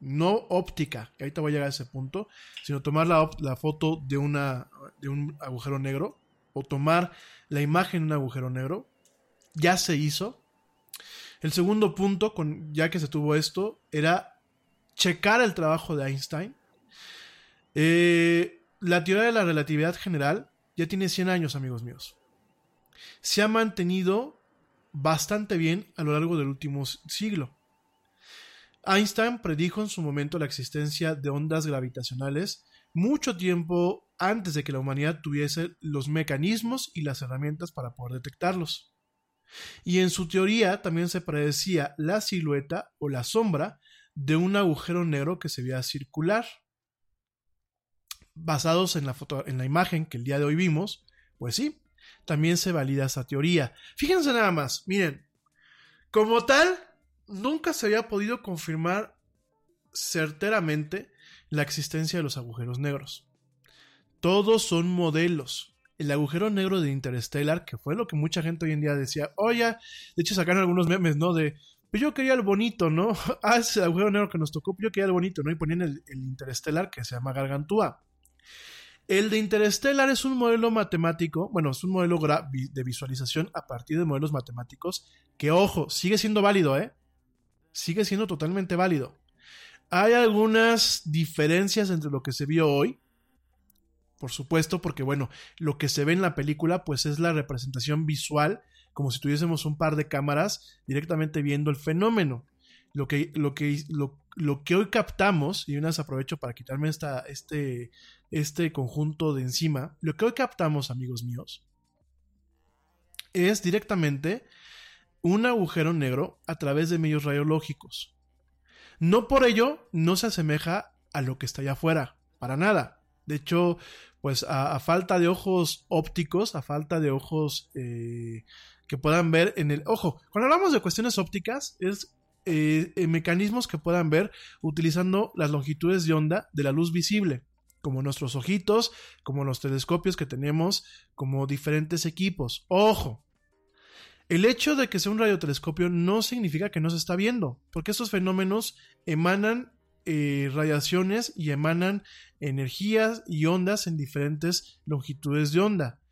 no óptica, que ahorita voy a llegar a ese punto, sino tomar la, la foto de, una, de un agujero negro o tomar la imagen de un agujero negro. Ya se hizo. El segundo punto, con, ya que se tuvo esto, era checar el trabajo de Einstein. Eh, la teoría de la relatividad general ya tiene 100 años, amigos míos se ha mantenido bastante bien a lo largo del último siglo. Einstein predijo en su momento la existencia de ondas gravitacionales mucho tiempo antes de que la humanidad tuviese los mecanismos y las herramientas para poder detectarlos. Y en su teoría también se predecía la silueta o la sombra de un agujero negro que se veía circular. Basados en la, foto, en la imagen que el día de hoy vimos, pues sí, también se valida esa teoría. Fíjense nada más, miren, como tal, nunca se había podido confirmar certeramente la existencia de los agujeros negros. Todos son modelos. El agujero negro de Interstellar, que fue lo que mucha gente hoy en día decía, oye, de hecho sacaron algunos memes, ¿no? De, pues yo quería el bonito, ¿no? *laughs* ah, ese agujero negro que nos tocó, pues yo quería el bonito, ¿no? Y ponían el, el Interstellar que se llama Gargantúa. El de Interstellar es un modelo matemático, bueno, es un modelo de visualización a partir de modelos matemáticos que, ojo, sigue siendo válido, ¿eh? Sigue siendo totalmente válido. Hay algunas diferencias entre lo que se vio hoy, por supuesto, porque, bueno, lo que se ve en la película, pues es la representación visual, como si tuviésemos un par de cámaras directamente viendo el fenómeno. Lo que, lo que, lo, lo que hoy captamos, y unas aprovecho para quitarme esta, este, este conjunto de encima, lo que hoy captamos, amigos míos, es directamente un agujero negro a través de medios radiológicos. No por ello no se asemeja a lo que está allá afuera, para nada. De hecho, pues a, falta de ojos ópticos, a falta de ojos eh, que puedan ver en el... Ojo, cuando hablamos de cuestiones ópticas, es eh, mecanismos que puedan ver utilizando las longitudes de onda de la luz visible, como nuestros ojitos, como los telescopios que tenemos, como diferentes equipos. Ojo, el hecho de que sea un radiotelescopio no significa que no se está viendo, porque estos fenómenos emanan eh, radiaciones y emanan energías y ondas en diferentes longitudes de onda.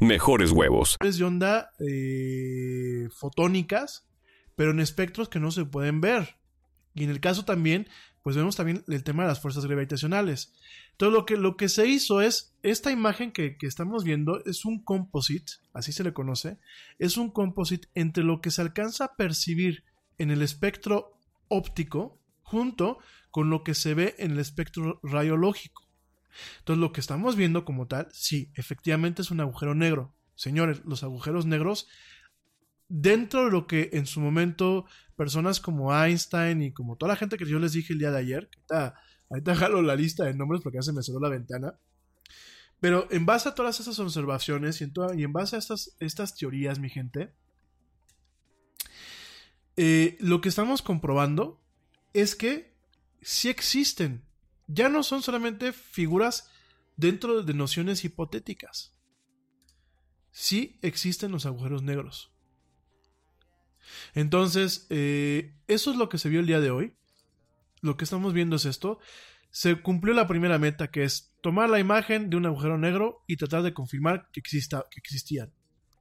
mejores huevos. de onda fotónicas, pero en espectros que no se pueden ver. Y en el caso también, pues vemos también el tema de las fuerzas gravitacionales. Entonces lo que, lo que se hizo es, esta imagen que, que estamos viendo es un composite, así se le conoce, es un composite entre lo que se alcanza a percibir en el espectro óptico junto con lo que se ve en el espectro radiológico. Entonces lo que estamos viendo como tal, sí, efectivamente es un agujero negro. Señores, los agujeros negros, dentro de lo que en su momento personas como Einstein y como toda la gente que yo les dije el día de ayer, que está, ahorita jalo la lista de nombres porque ya se me cerró la ventana, pero en base a todas esas observaciones y en, base a estas, estas teorías, mi gente, eh, lo que estamos comprobando es que sí existen ya no son solamente figuras dentro de nociones hipotéticas. Sí existen los agujeros negros. Entonces, eh, eso es lo que se vio el día de hoy. Lo que estamos viendo es esto. Se cumplió la primera meta, que es tomar la imagen de un agujero negro y tratar de confirmar que, exista, que existían.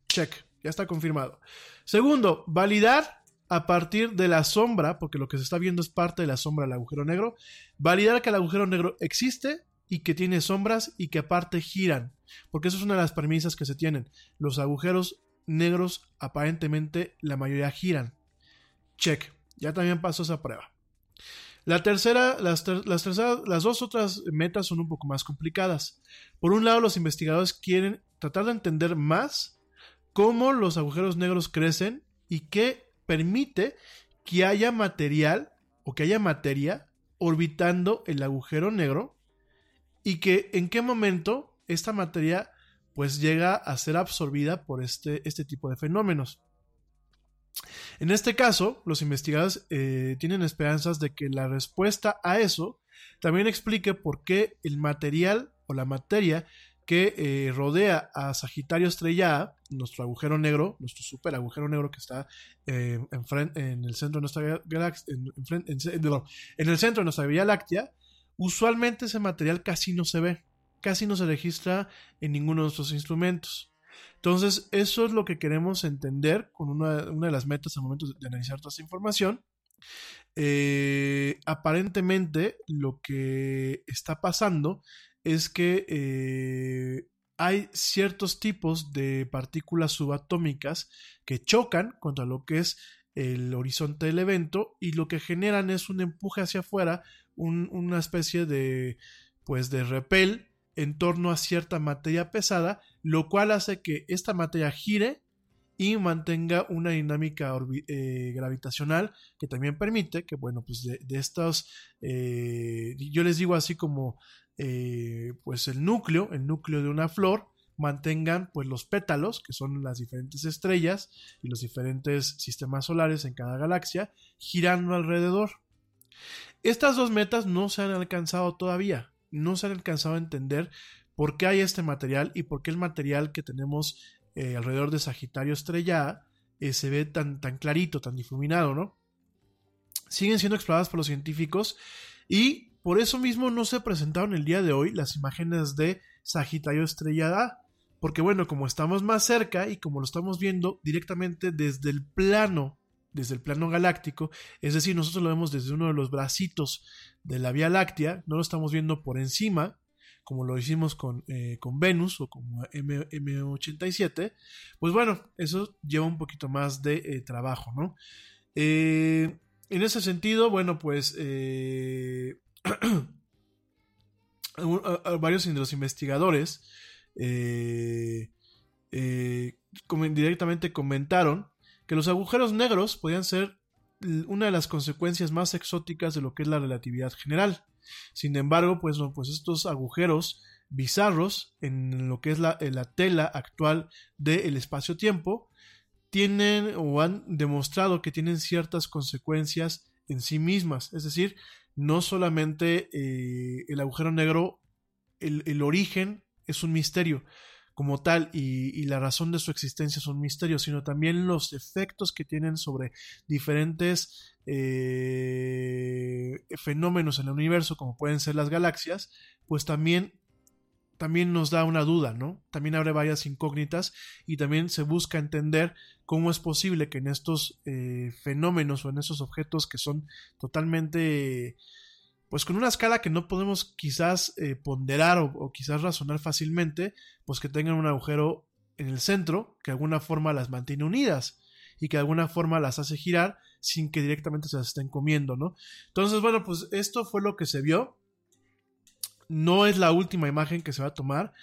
Check, ya está confirmado. Segundo, validar a partir de la sombra, porque lo que se está viendo es parte de la sombra del agujero negro, validar que el agujero negro existe y que tiene sombras y que aparte giran, porque eso es una de las premisas que se tienen. Los agujeros negros aparentemente la mayoría giran. Check, ya también pasó esa prueba. La tercera, las, las, las dos otras metas son un poco más complicadas. Por un lado, los investigadores quieren tratar de entender más cómo los agujeros negros crecen y qué permite que haya material o que haya materia orbitando el agujero negro y que en qué momento esta materia pues llega a ser absorbida por este, este tipo de fenómenos. En este caso, los investigadores eh, tienen esperanzas de que la respuesta a eso también explique por qué el material o la materia que eh, rodea a Sagitario Estrella A, nuestro agujero negro, nuestro super agujero negro que está eh, en, el centro de nuestra galaxia, en, el centro de nuestra Vía Láctea, usualmente ese material casi no se ve, casi no se registra en ninguno de nuestros instrumentos. Entonces, eso es lo que queremos entender con una, de las metas al momento de analizar toda esta información. Eh, aparentemente, lo que está pasando es que eh, hay ciertos tipos de partículas subatómicas que chocan contra lo que es el horizonte del evento y lo que generan es un empuje hacia afuera, una especie de pues de repel en torno a cierta materia pesada, lo cual hace que esta materia gire y mantenga una dinámica eh, gravitacional que también permite que, bueno, pues de, estos, eh, yo les digo así como eh, pues el núcleo, el núcleo de una flor, mantengan pues los pétalos, que son las diferentes estrellas y los diferentes sistemas solares en cada galaxia, girando alrededor. Estas dos metas no se han alcanzado todavía, no se han alcanzado a entender por qué hay este material y por qué el material que tenemos eh, alrededor de Sagitario Estrella A eh, se ve tan, tan clarito, tan difuminado, ¿no? Siguen siendo exploradas por los científicos y por eso mismo no se presentaron el día de hoy las imágenes de Sagitario Estrella A, porque bueno, como estamos más cerca y como lo estamos viendo directamente desde el plano desde el plano galáctico, es decir, nosotros lo vemos desde uno de los bracitos de la Vía Láctea, no lo estamos viendo por encima, como lo hicimos con, eh, con Venus o como M, 87 pues bueno, eso lleva un poquito más de eh, trabajo, ¿no? Eh, en ese sentido, bueno, pues *clears throat* varios de los investigadores directamente comentaron que los agujeros negros podían ser una de las consecuencias más exóticas de lo que es la relatividad general. Sin embargo, pues, pues estos agujeros bizarros en lo que es la, tela actual del espacio-tiempo tienen o han demostrado que tienen ciertas consecuencias en sí mismas. Es decir, no solamente eh, el agujero negro, el, el origen es un misterio, como tal y, la razón de su existencia son misterios, sino también los efectos que tienen sobre diferentes eh, fenómenos en el universo, como pueden ser las galaxias, pues también, también nos da una duda, ¿no? También abre varias incógnitas y también se busca entender cómo es posible que en estos eh, fenómenos o en esos objetos que son totalmente pues con una escala que no podemos quizás eh, ponderar o, quizás razonar fácilmente, pues que tengan un agujero en el centro que de alguna forma las mantiene unidas y que de alguna forma las hace girar sin que directamente se las estén comiendo, ¿no? Entonces, bueno, pues esto fue lo que se vio. No es la última imagen que se va a tomar.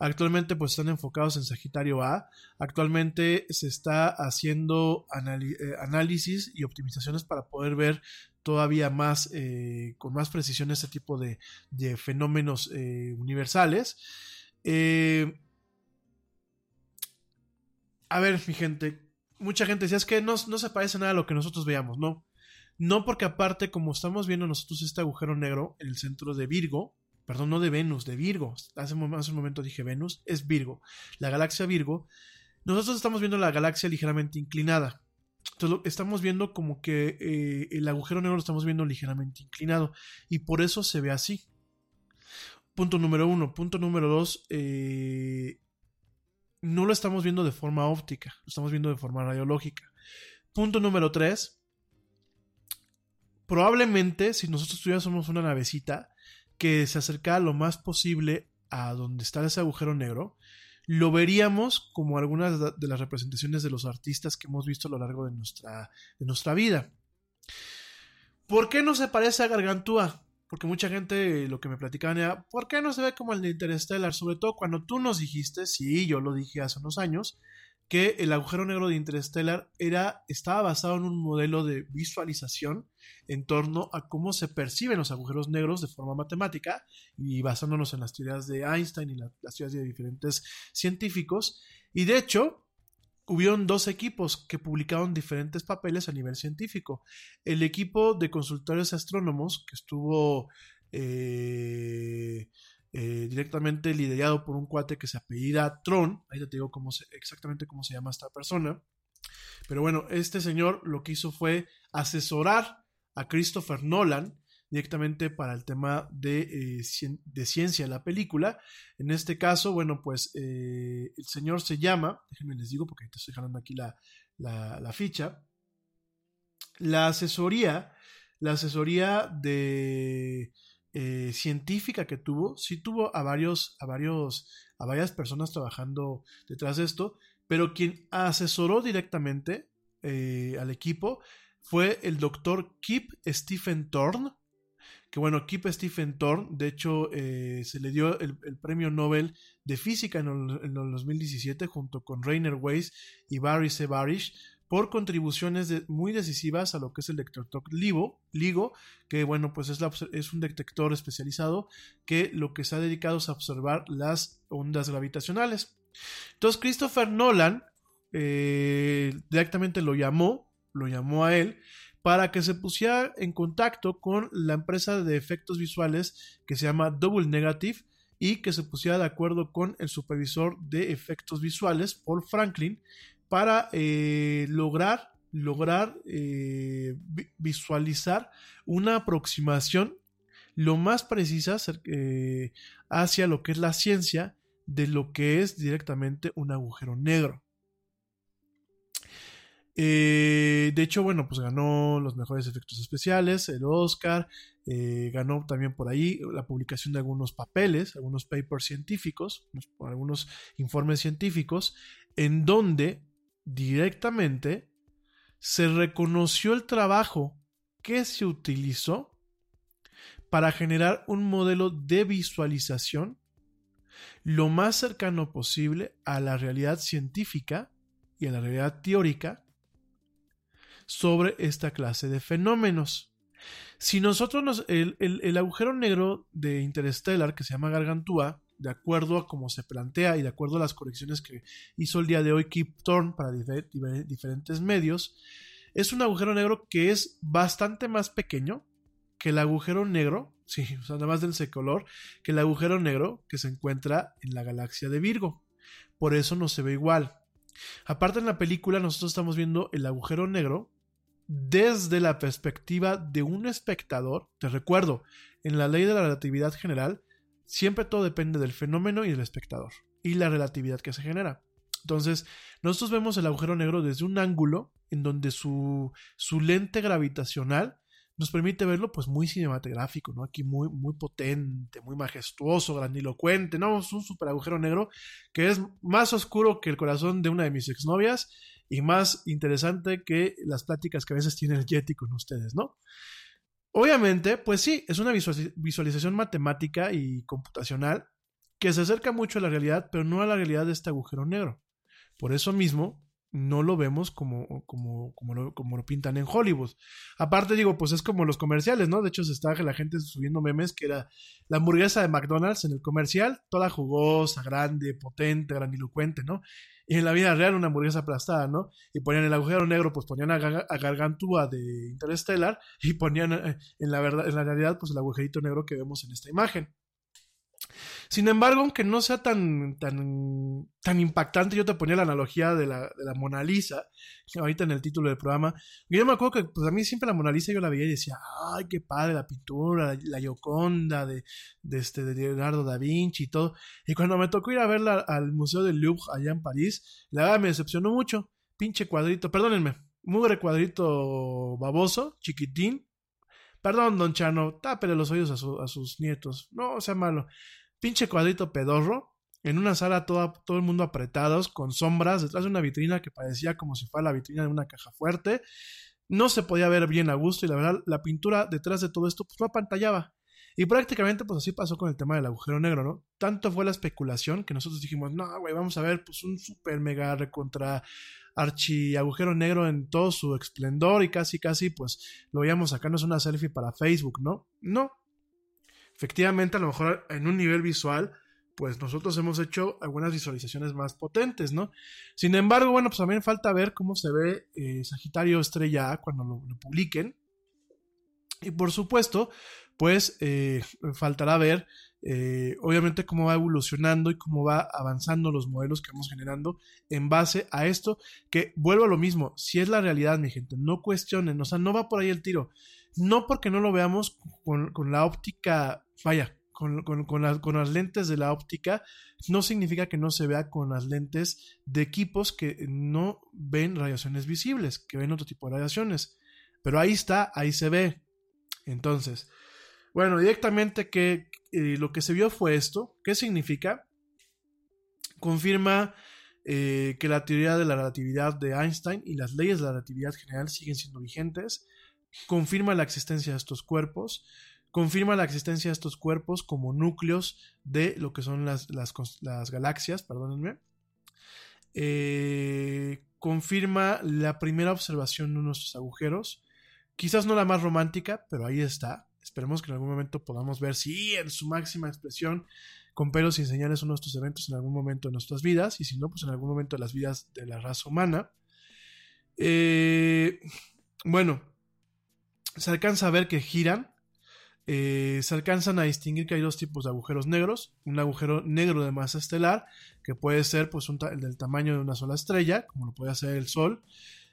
Actualmente pues están enfocados en Sagitario A. Actualmente se está haciendo eh, análisis y optimizaciones para poder ver todavía más, eh, con más precisión este tipo de, fenómenos eh, universales. A ver, mi gente, mucha gente decía, es que no, se parece nada a lo que nosotros veamos, ¿no? No porque aparte, como estamos viendo nosotros este agujero negro en el centro de Virgo, perdón, no de Venus, de Virgo, hace, un momento dije Venus, es Virgo, la galaxia Virgo, nosotros estamos viendo la galaxia ligeramente inclinada. Entonces estamos viendo como que eh, el agujero negro lo estamos viendo ligeramente inclinado y por eso se ve así. Punto número uno. Punto número dos. Eh, no lo estamos viendo de forma óptica, lo estamos viendo de forma radiológica. Punto número tres. Probablemente si nosotros tuviésemos una navecita que se acercara lo más posible a donde está ese agujero negro, lo veríamos como algunas de las representaciones de los artistas que hemos visto a lo largo de nuestra, de nuestra vida. ¿Por qué no se parece a Gargantúa? Porque mucha gente lo que me platicaban era, ¿por qué no se ve como el de Interstellar? Sobre todo cuando tú nos dijiste, sí, yo lo dije hace unos años, que el agujero negro de Interstellar era, estaba basado en un modelo de visualización en torno a cómo se perciben los agujeros negros de forma matemática y basándonos en las teorías de Einstein y las teorías de diferentes científicos. Y de hecho, hubieron dos equipos que publicaron diferentes papeles a nivel científico. El equipo de consultores astrónomos que estuvo... Eh, eh, directamente liderado por un cuate que se apellida Tron. Ahí te digo exactamente cómo se llama esta persona. Pero bueno, este señor lo que hizo fue asesorar a Christopher Nolan directamente para el tema de, eh, de ciencia de la película. En este caso, bueno, pues eh, el señor se llama, déjenme les digo porque te estoy jalando aquí la ficha. La asesoría, la asesoría de eh, científica que tuvo, sí tuvo a varios, a varios, a varias personas trabajando detrás de esto, pero quien asesoró directamente eh, al equipo fue el doctor Kip Stephen Thorne, que bueno, Kip Stephen Thorne, de hecho, eh, se le dio el, premio Nobel de Física en el, 2017 junto con Rainer Weiss y Barry C. Barish por contribuciones muy decisivas a lo que es el detector LIGO, LIGO que bueno, pues es, un detector especializado que lo que se ha dedicado es a observar las ondas gravitacionales. Entonces Christopher Nolan eh, directamente lo llamó, lo llamó a él para que se pusiera en contacto con la empresa de efectos visuales que se llama Double Negative y que se pusiera de acuerdo con el supervisor de efectos visuales, Paul Franklin, para eh, lograr, lograr eh, vi- visualizar una aproximación lo más precisa eh, hacia lo que es la ciencia de lo que es directamente un agujero negro. De hecho, bueno, pues ganó los mejores efectos especiales, el Oscar, ganó también por ahí la publicación de algunos papeles, algunos papers científicos, unos- algunos informes científicos, en donde directamente se reconoció el trabajo que se utilizó para generar un modelo de visualización lo más cercano posible a la realidad científica y a la realidad teórica sobre esta clase de fenómenos. Si nosotros nos, el, el- el agujero negro de Interstellar, que se llama Gargantúa, de acuerdo a cómo se plantea y de acuerdo a las correcciones que hizo el día de hoy Kip Thorne para difer- difer- diferentes medios, es un agujero negro que es bastante más pequeño que el agujero negro, *laughs* sí, o sea, nada más de ese color, que el agujero negro que se encuentra en la galaxia de Virgo. Por eso no se ve igual. Aparte en la película nosotros estamos viendo el agujero negro desde la perspectiva de un espectador. Te recuerdo, en la ley de la relatividad general, siempre todo depende del fenómeno y del espectador y la relatividad que se genera. Entonces, nosotros vemos el agujero negro desde un ángulo en donde su, su lente gravitacional nos permite verlo pues muy cinematográfico, ¿no? Aquí muy, muy potente, muy majestuoso, grandilocuente, ¿no? Es un super agujero negro que es más oscuro que el corazón de una de mis exnovias y más interesante que las pláticas que a veces tiene el Yeti con ustedes, ¿no? Obviamente, pues sí, es una visualiz- visualización matemática y computacional que se acerca mucho a la realidad, pero no a la realidad de este agujero negro. Por eso mismo, no lo vemos como, como, como, lo, como lo pintan en Hollywood. Aparte, digo, pues es como los comerciales, ¿no? De hecho, se está la gente subiendo memes que era la hamburguesa de McDonald's en el comercial, toda jugosa, grande, potente, grandilocuente, ¿no? Y en la vida real una hamburguesa aplastada, ¿no? Y ponían el agujero negro, pues ponían a, Ga- a Gargantúa de Interstellar y ponían eh, en la, verdad, en la realidad, pues el agujerito negro que vemos en esta imagen. Sin embargo, aunque no sea tan, tan, tan impactante, yo te ponía la analogía de la, de la Mona Lisa, ahorita en el título del programa. Yo me acuerdo que pues, a mí siempre la Mona Lisa yo la veía y decía, ay, qué padre la pintura, la, Gioconda de, de, este, de Leonardo da Vinci y todo. Y cuando me tocó ir a verla al Museo del Louvre allá en París, la verdad me decepcionó mucho. Pinche cuadrito, perdónenme, mugre cuadrito baboso, chiquitín. Perdón, don Chano, tápele los oídos a, su- a sus nietos. No sea malo. Pinche cuadrito pedorro. En una sala toda, todo el mundo apretados, con sombras, detrás de una vitrina que parecía como si fuera la vitrina de una caja fuerte. No se podía ver bien a gusto y la verdad, la pintura detrás de todo esto pues no apantallaba. Y prácticamente pues así pasó con el tema del agujero negro, ¿no? Tanto fue la especulación que nosotros dijimos, no, güey, vamos a ver pues un super mega recontra archi agujero negro en todo su esplendor y casi casi pues lo veíamos sacarnos una selfie para Facebook, ¿no? No. Efectivamente, a lo mejor en un nivel visual, pues nosotros hemos hecho algunas visualizaciones más potentes, ¿no? Sin embargo, bueno, pues también falta ver cómo se ve eh, Sagitario Estrella A cuando lo, lo publiquen. Y por supuesto, pues eh, faltará ver, eh, obviamente, cómo va evolucionando y cómo va avanzando los modelos que vamos generando en base a esto, que vuelvo a lo mismo, si es la realidad, mi gente, no cuestionen, o sea, no va por ahí el tiro. No porque no lo veamos con, con la óptica, vaya, con, con, con, la- con las lentes de la óptica, no significa que no se vea con las lentes de equipos que no ven radiaciones visibles, que ven otro tipo de radiaciones. Pero ahí está, ahí se ve. Entonces, bueno, directamente que eh, lo que se vio fue esto. ¿Qué significa? Confirma eh, que la teoría de la relatividad de Einstein y las leyes de la relatividad general siguen siendo vigentes. Confirma la existencia de estos cuerpos. Confirma la existencia de estos cuerpos como núcleos de lo que son las, las, galaxias, perdónenme. Eh, confirma la primera observación de nuestros agujeros. Quizás no la más romántica, pero ahí está. Esperemos que en algún momento podamos ver si en su máxima expresión, con pelos y señales, uno de estos eventos en algún momento de nuestras vidas, y si no, pues en algún momento de las vidas de la raza humana. Eh, bueno, se alcanza a ver que giran eh, se alcanzan a distinguir que hay dos tipos de agujeros negros. Un agujero negro de masa estelar, que puede ser pues, un del tamaño de una sola estrella, como lo puede hacer el Sol.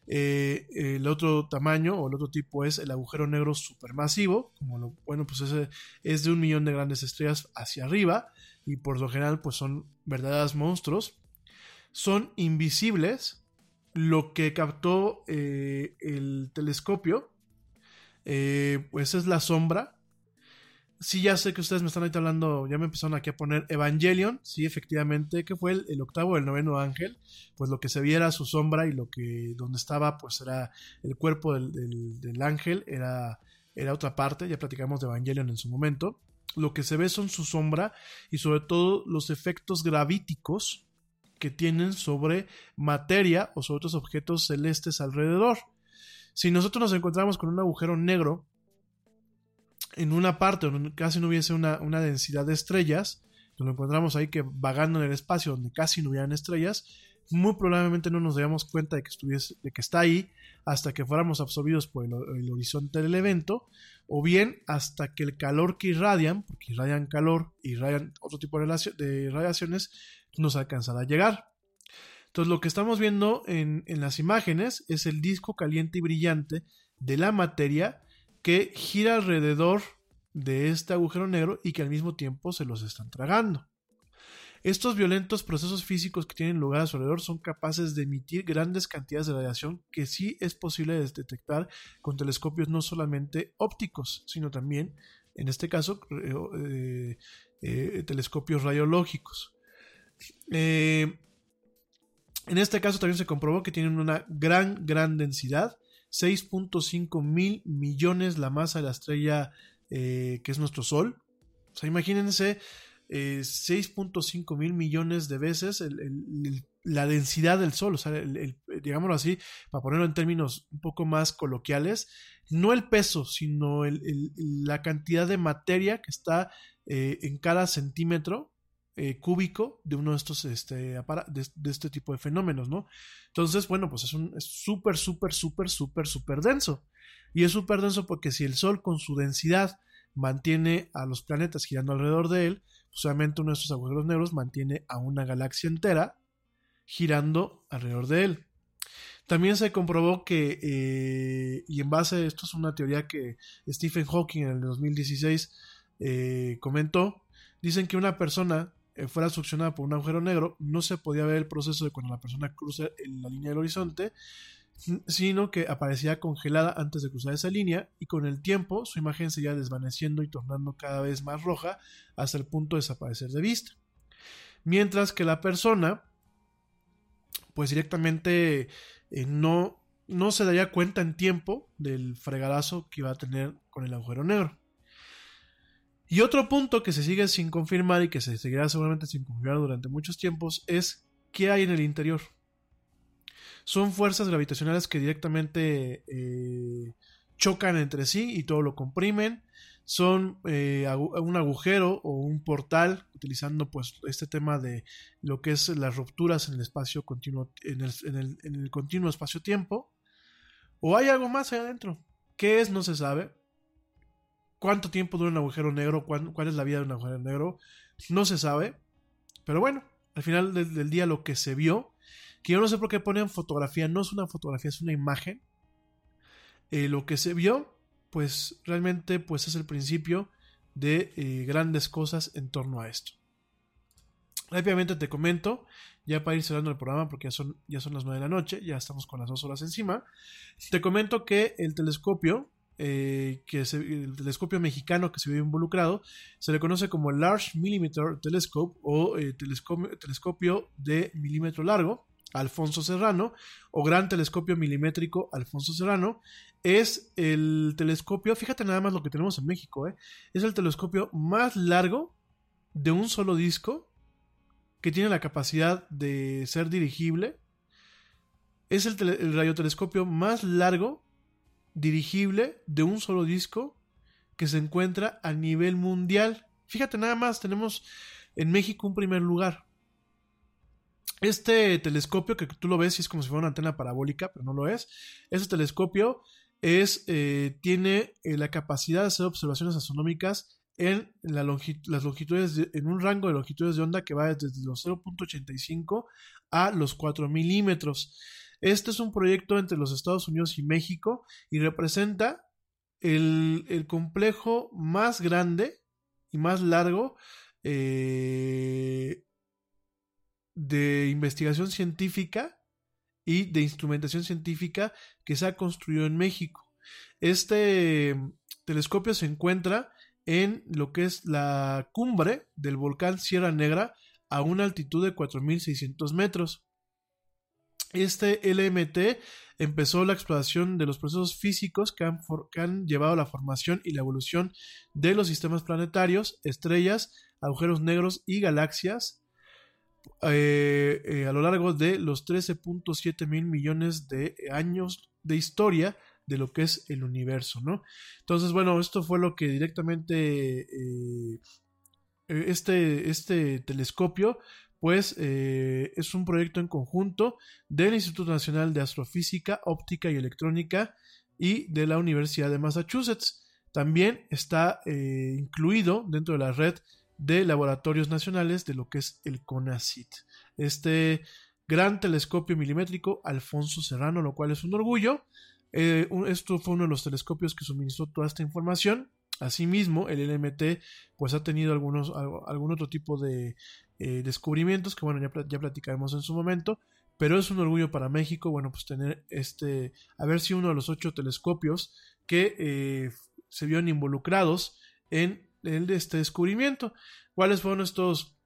Eh, el otro tamaño o el otro tipo es el agujero negro supermasivo, como bueno, pues ese es de un millón de grandes estrellas hacia arriba y por lo general pues son verdaderos monstruos. Son invisibles, lo que captó eh, el telescopio, pues es la sombra sí, ya sé que ustedes me están ahí hablando, ya me empezaron aquí a poner Evangelion, sí, efectivamente, que fue el, octavo, el noveno ángel, pues lo que se viera su sombra y lo que, donde estaba, pues era el cuerpo del, ángel, era, era otra parte, ya platicamos de Evangelion en su momento, lo que se ve son su sombra y sobre todo los efectos gravíticos que tienen sobre materia o sobre otros objetos celestes alrededor. Si nosotros nos encontramos con un agujero negro, en una parte donde casi no hubiese una, densidad de estrellas, lo encontramos ahí que vagando en el espacio donde casi no hubieran estrellas, muy probablemente no nos damos cuenta de que, estuviese, de que está ahí hasta que fuéramos absorbidos por el, horizonte del evento, o bien hasta que el calor que irradian, porque irradian calor, irradian otro tipo de, de radiaciones, nos alcanzará a llegar. Entonces lo que estamos viendo en, en las imágenes es el disco caliente y brillante de la materia que gira alrededor de este agujero negro y que al mismo tiempo se los están tragando. Estos violentos procesos físicos que tienen lugar a su alrededor son capaces de emitir grandes cantidades de radiación que sí es posible detectar con telescopios no solamente ópticos, sino también, en este caso, eh, eh, telescopios radiológicos. Eh, en este caso también se comprobó que tienen una gran, gran densidad 6.5 mil millones la masa de la estrella eh, que es nuestro Sol. O sea, imagínense 6.5 eh, mil millones de veces la densidad del Sol. O sea, digámoslo así, para ponerlo en términos un poco más coloquiales, no el peso, sino la cantidad de materia que está eh, en cada centímetro eh, cúbico de uno de estos este, de, este tipo de fenómenos, ¿no? Entonces, bueno, pues es un súper, súper, súper, súper, súper denso. Y es súper denso porque si el Sol con su densidad mantiene a los planetas girando alrededor de él, pues obviamente uno de estos agujeros negros mantiene a una galaxia entera girando alrededor de él. También se comprobó que, eh, y en base a esto es una teoría que Stephen Hawking en el 2016 eh, comentó, dicen que una persona fuera succionada por un agujero negro, no se podía ver el proceso de cuando la persona cruza la línea del horizonte, sino que aparecía congelada antes de cruzar esa línea y con el tiempo su imagen se iba desvaneciendo y tornando cada vez más roja hasta el punto de desaparecer de vista. Mientras que la persona, pues directamente eh, no, no se daría cuenta en tiempo del fregadazo que iba a tener con el agujero negro. Y otro punto que se sigue sin confirmar y que se seguirá seguramente sin confirmar durante muchos tiempos es qué hay en el interior. Son fuerzas gravitacionales que directamente eh, chocan entre sí y todo lo comprimen. Son eh, un agujero o un portal, utilizando pues este tema de lo que es las rupturas en el espacio continuo, en el, en el continuo espacio-tiempo. O hay algo más ahí adentro. ¿Qué es? No se sabe cuánto tiempo dura un agujero negro, cuál, es la vida de un agujero negro, no se sabe. Pero bueno, al final del, día lo que se vio, que yo no sé por qué ponen fotografía, no es una fotografía, es una imagen. Eh, lo que se vio, pues realmente pues es el principio de eh, grandes cosas en torno a esto. Rápidamente te comento, ya para ir cerrando el programa, porque ya son, ya son las 9 de la noche, ya estamos con las dos horas encima. Te comento que el telescopio eh, que el telescopio mexicano que se vio involucrado, se le conoce como Large Millimeter Telescope o eh, telescopio, de milímetro largo, Alfonso Serrano, o Gran Telescopio Milimétrico Alfonso Serrano, es el telescopio, fíjate nada más lo que tenemos en México, eh, es el telescopio más largo de un solo disco que tiene la capacidad de ser dirigible. Es el, el radiotelescopio más largo dirigible de un solo disco que se encuentra a nivel mundial. Fíjate nada más, tenemos en México un primer lugar. Este telescopio que tú lo ves y es como si fuera una antena parabólica, pero no lo es. Ese telescopio es, eh, tiene eh, la capacidad de hacer observaciones astronómicas en la las longitudes, en un rango de longitudes de onda que va desde los 0.85 a los 4 milímetros. Este es un proyecto entre los Estados Unidos y México y representa el, el complejo más grande y más largo eh, de investigación científica y de instrumentación científica que se ha construido en México. Este telescopio se encuentra en lo que es la cumbre del volcán Sierra Negra a una altitud de 4.600 metros. Este LMT empezó la exploración de los procesos físicos que han, llevado a la formación y la evolución de los sistemas planetarios, estrellas, agujeros negros y galaxias eh, eh, a lo largo de los 13.7 mil millones de años de historia de lo que es el universo, ¿no? Entonces, bueno, esto fue lo que directamente eh, este, este telescopio, pues es un proyecto en conjunto del Instituto Nacional de Astrofísica, Óptica y Electrónica y de la Universidad de Massachusetts. También está incluido dentro de la red de laboratorios nacionales de lo que es el CONACIT. Este gran telescopio milimétrico Alfonso Serrano, lo cual es un orgullo. Eh, esto fue uno de los telescopios que suministró toda esta información. Asimismo, el LMT pues ha tenido algunos, algún otro tipo de eh, descubrimientos que bueno, ya, ya platicaremos en su momento, pero es un orgullo para México, bueno, pues tener este, haber sido uno de los ocho telescopios que eh, se vieron involucrados en el este descubrimiento. ¿Cuáles fueron estos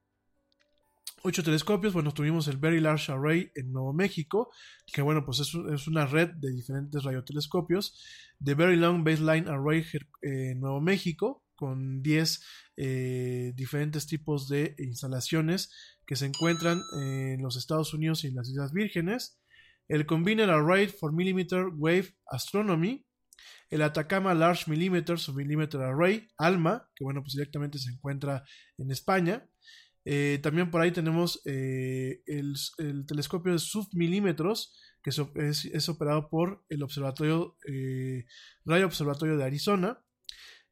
ocho telescopios? Bueno, tuvimos el Very Large Array en Nuevo México, que bueno, pues es, una red de diferentes radiotelescopios. The Very Long Baseline Array en Nuevo México, con 10 eh, diferentes tipos de instalaciones que se encuentran en los Estados Unidos y en las Islas Vírgenes. El Combined Array for Millimeter Wave Astronomy, el Atacama Large Millimeter Array, ALMA, que bueno, pues directamente se encuentra en España. Eh, también por ahí tenemos eh, el, telescopio de submilímetros, que es, operado por el Observatorio eh, Observatorio de Arizona,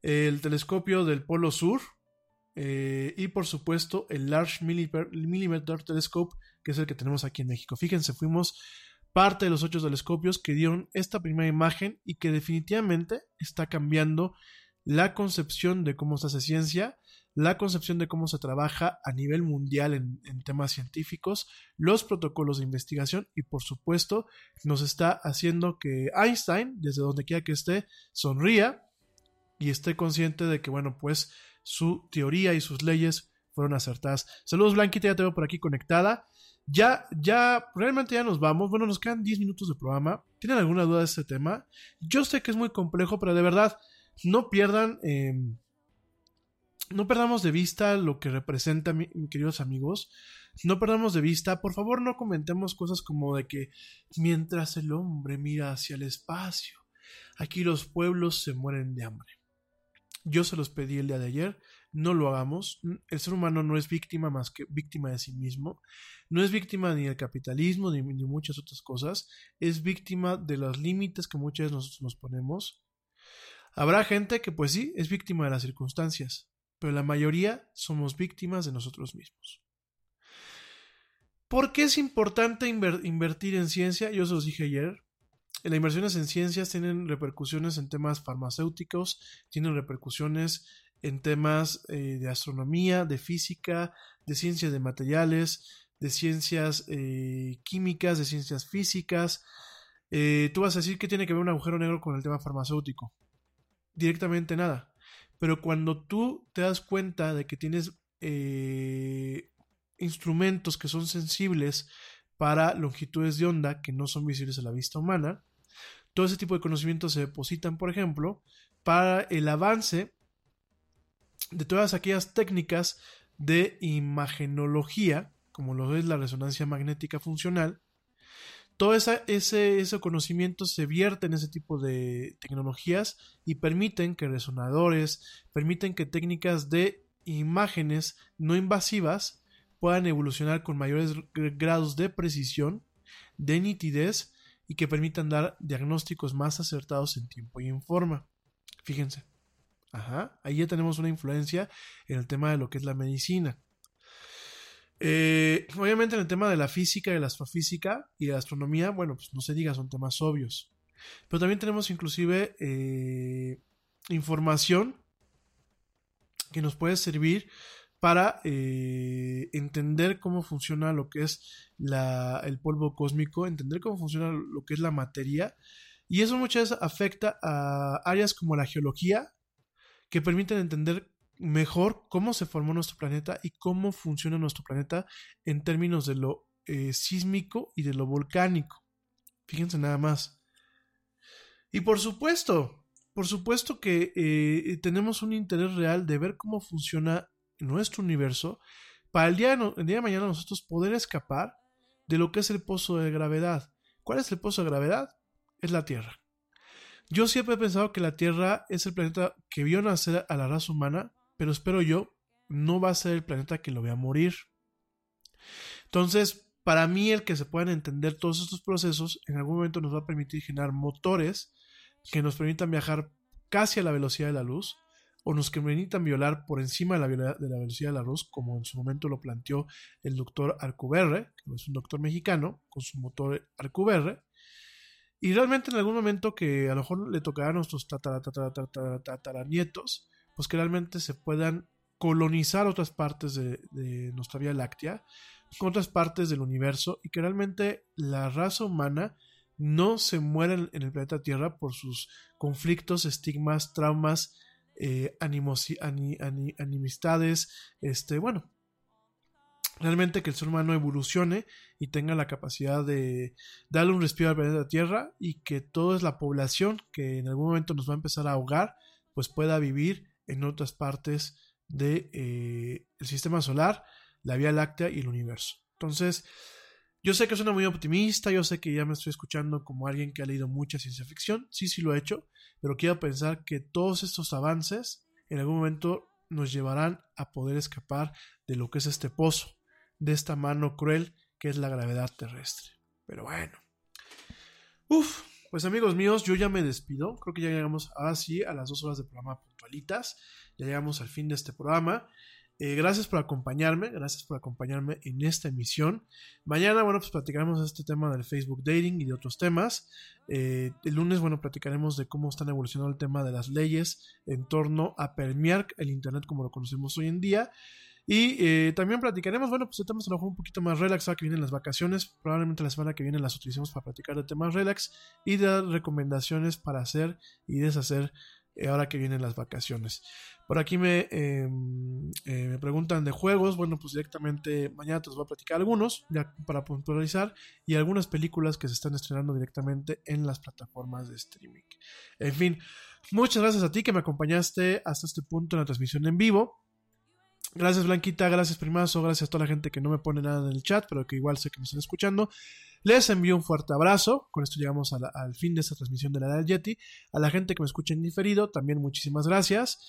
el telescopio del Polo Sur, y por supuesto el Large Millimeter Telescope, que es el que tenemos aquí en México. Fíjense, fuimos parte de los ocho telescopios que dieron esta primera imagen y que definitivamente está cambiando la concepción de cómo se hace ciencia, la concepción de cómo se trabaja a nivel mundial en, temas científicos, los protocolos de investigación y por supuesto nos está haciendo que Einstein, desde donde quiera que esté, sonría y esté consciente de que, bueno, pues su teoría y sus leyes fueron acertadas. Saludos Blanquita, ya te veo por aquí conectada. Ya, ya, realmente ya nos vamos. Bueno, nos quedan 10 minutos de programa. ¿Tienen alguna duda de este tema? Yo sé que es muy complejo, pero de verdad, no pierdan, em, no perdamos de vista lo que representa, mis queridos amigos. No perdamos de vista, por favor, no comentemos cosas como de que mientras el hombre mira hacia el espacio, aquí los pueblos se mueren de hambre. Yo se los pedí el día de ayer no lo hagamos. El ser humano no es víctima más que víctima de sí mismo. No es víctima ni del capitalismo ni, ni muchas otras cosas. Es víctima de los límites que muchas veces nosotros nos ponemos. Habrá gente que pues sí, es víctima de las circunstancias, pero la mayoría somos víctimas de nosotros mismos. ¿Por qué es importante invertir en ciencia? Yo se los dije ayer. Las inversiones en ciencias tienen repercusiones en temas farmacéuticos, tienen repercusiones en temas eh, de astronomía, de física, de ciencias de materiales, de ciencias eh, químicas, de ciencias físicas. Eh, tú vas a decir que tiene que ver un agujero negro con el tema farmacéutico. Directamente nada. Pero cuando tú te das cuenta de que tienes instrumentos que son sensibles para longitudes de onda que no son visibles a la vista humana, todo ese tipo de conocimientos se depositan, por ejemplo, para el avance de todas aquellas técnicas de imagenología, como lo es la resonancia magnética funcional, todo ese, ese, conocimiento se vierte en ese tipo de tecnologías y permiten que resonadores, permiten que técnicas de imágenes no invasivas puedan evolucionar con mayores grados de precisión, de nitidez y que permitan dar diagnósticos más acertados en tiempo y en forma. Fíjense. Ajá, ahí ya tenemos una influencia en el tema de lo que es la medicina. Eh, obviamente en el tema de la física, de la astrofísica y la astronomía, bueno, pues no se diga, son temas obvios. Pero también tenemos inclusive eh, información que nos puede servir para eh, entender cómo funciona lo que es la, el polvo cósmico, entender cómo funciona lo que es la materia. Y eso muchas veces afecta a áreas como la geología, que permiten entender mejor cómo se formó nuestro planeta y cómo funciona nuestro planeta en términos de lo eh, sísmico y de lo volcánico. Fíjense nada más. Y por supuesto, por supuesto que eh, tenemos un interés real de ver cómo funciona nuestro universo para el día, el día de mañana nosotros poder escapar de lo que es el pozo de gravedad. ¿Cuál es el pozo de gravedad? Es la Tierra. Yo siempre he pensado que la Tierra es el planeta que vio nacer a la raza humana, pero espero yo, no va a ser el planeta que lo vea morir. Entonces, para mí el que se puedan entender todos estos procesos en algún momento nos va a permitir generar motores que nos permitan viajar casi a la velocidad de la luz o nos permitan violar por encima de la, de la velocidad de la luz, como en su momento lo planteó el doctor Arcuberre, que es un doctor mexicano, con su motor Arcuberre, y realmente en algún momento que a lo mejor le tocará a nuestros tataranietos, pues que realmente se puedan colonizar otras partes de, nuestra Vía Láctea, otras partes del universo, y que realmente la raza humana no se muera en, el planeta Tierra por sus conflictos, estigmas, traumas, eh, animistades, este, bueno, realmente que el ser humano evolucione y tenga la capacidad de darle un respiro al planeta Tierra y que toda la población que en algún momento nos va a empezar a ahogar, pues pueda vivir en otras partes del de, eh, sistema solar, la Vía Láctea y el universo. Entonces, yo sé que suena muy optimista, yo sé que ya me estoy escuchando como alguien que ha leído mucha ciencia ficción, sí, sí lo he hecho, pero quiero pensar que todos estos avances en algún momento nos llevarán a poder escapar de lo que es este pozo de esta mano cruel que es la gravedad terrestre. Pero bueno. Uf, pues amigos míos, yo ya me despido. Creo que ya llegamos ahora sí a las dos horas de programa Ya llegamos al fin de este programa. Eh, gracias por acompañarme, gracias por acompañarme en esta emisión. Mañana, bueno, pues platicaremos este tema del Facebook Dating y de otros temas. Eh, el lunes, bueno, platicaremos de cómo están evolucionando el tema de las leyes en torno a permear el Internet como lo conocemos hoy en día. Y eh, también platicaremos, bueno, pues estamos a lo mejor un poquito más relax, ahora que vienen las vacaciones. Probablemente la semana que viene las utilicemos para platicar de temas relax y dar recomendaciones para hacer y deshacer ahora que vienen las vacaciones. Por aquí me, em, eh, me preguntan de juegos. Bueno, pues directamente mañana te los voy a platicar algunos, ya para puntualizar, y algunas películas que se están estrenando directamente en las plataformas de streaming. En fin, muchas gracias a ti que me acompañaste hasta este punto en la transmisión en vivo. Gracias Blanquita, gracias Primazo, gracias a toda la gente que no me pone nada en el chat, pero que igual sé que me están escuchando. Les envío un fuerte abrazo. Con esto llegamos al fin de esta transmisión de la edad del Yeti. A la gente que me escucha en diferido, también muchísimas gracias.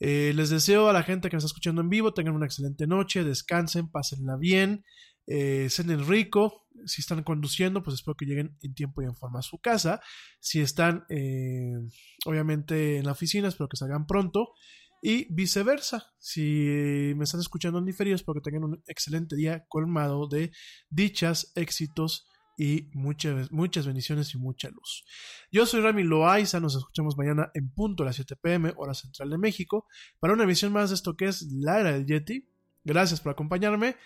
Eh, les deseo a la gente que me está escuchando en vivo, tengan una excelente noche, descansen, pásenla bien, eh, cenen rico. Si están conduciendo, pues espero que lleguen en tiempo y en forma a su casa. Si están, eh, obviamente, en la oficina, espero que salgan pronto y viceversa. Si me están escuchando en diferido, espero que tengan un excelente día colmado de dichas, éxitos y muchas, muchas bendiciones y mucha luz. Yo soy Rami Loaiza, nos escuchamos mañana en punto a las 7 pm, hora central de México, para una emisión más de esto que es la era del Yeti. Gracias por acompañarme.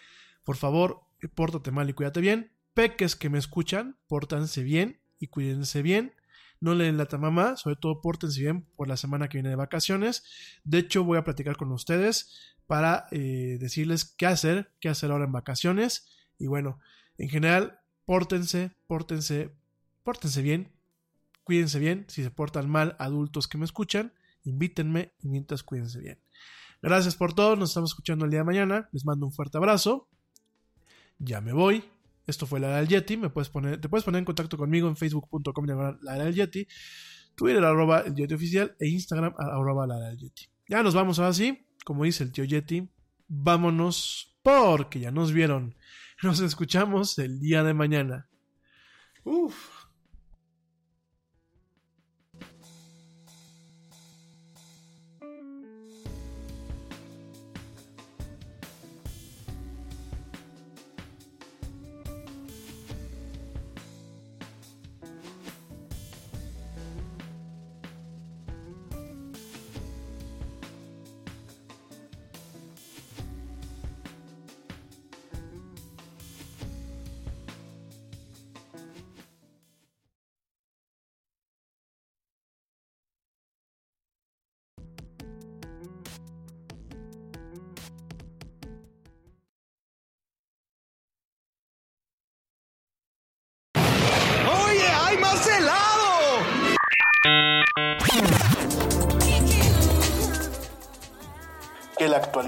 Por favor, pórtate mal y cuídate bien. Peques que me escuchan, pórtanse bien y cuídense bien no leen la mamá, sobre todo pórtense bien por la semana que viene de vacaciones. De hecho, voy a platicar con ustedes para eh, decirles qué hacer, qué hacer ahora en vacaciones. Y bueno, en general, pórtense, pórtense, pórtense bien, cuídense bien. Si se portan mal, adultos que me escuchan, invítenme y mientras cuídense bien. Gracias por todo, nos estamos escuchando el día de mañana. Les mando un fuerte abrazo. Ya me voy. Esto fue la del Yeti. Me puedes poner, te puedes poner en contacto conmigo en facebook.com la del Yeti, Twitter arroba el Yeti oficial e Instagram arroba la del. Ya nos vamos ahora sí, como dice el tío Yeti, vámonos porque ya nos vieron. Nos escuchamos el día de mañana. Uf.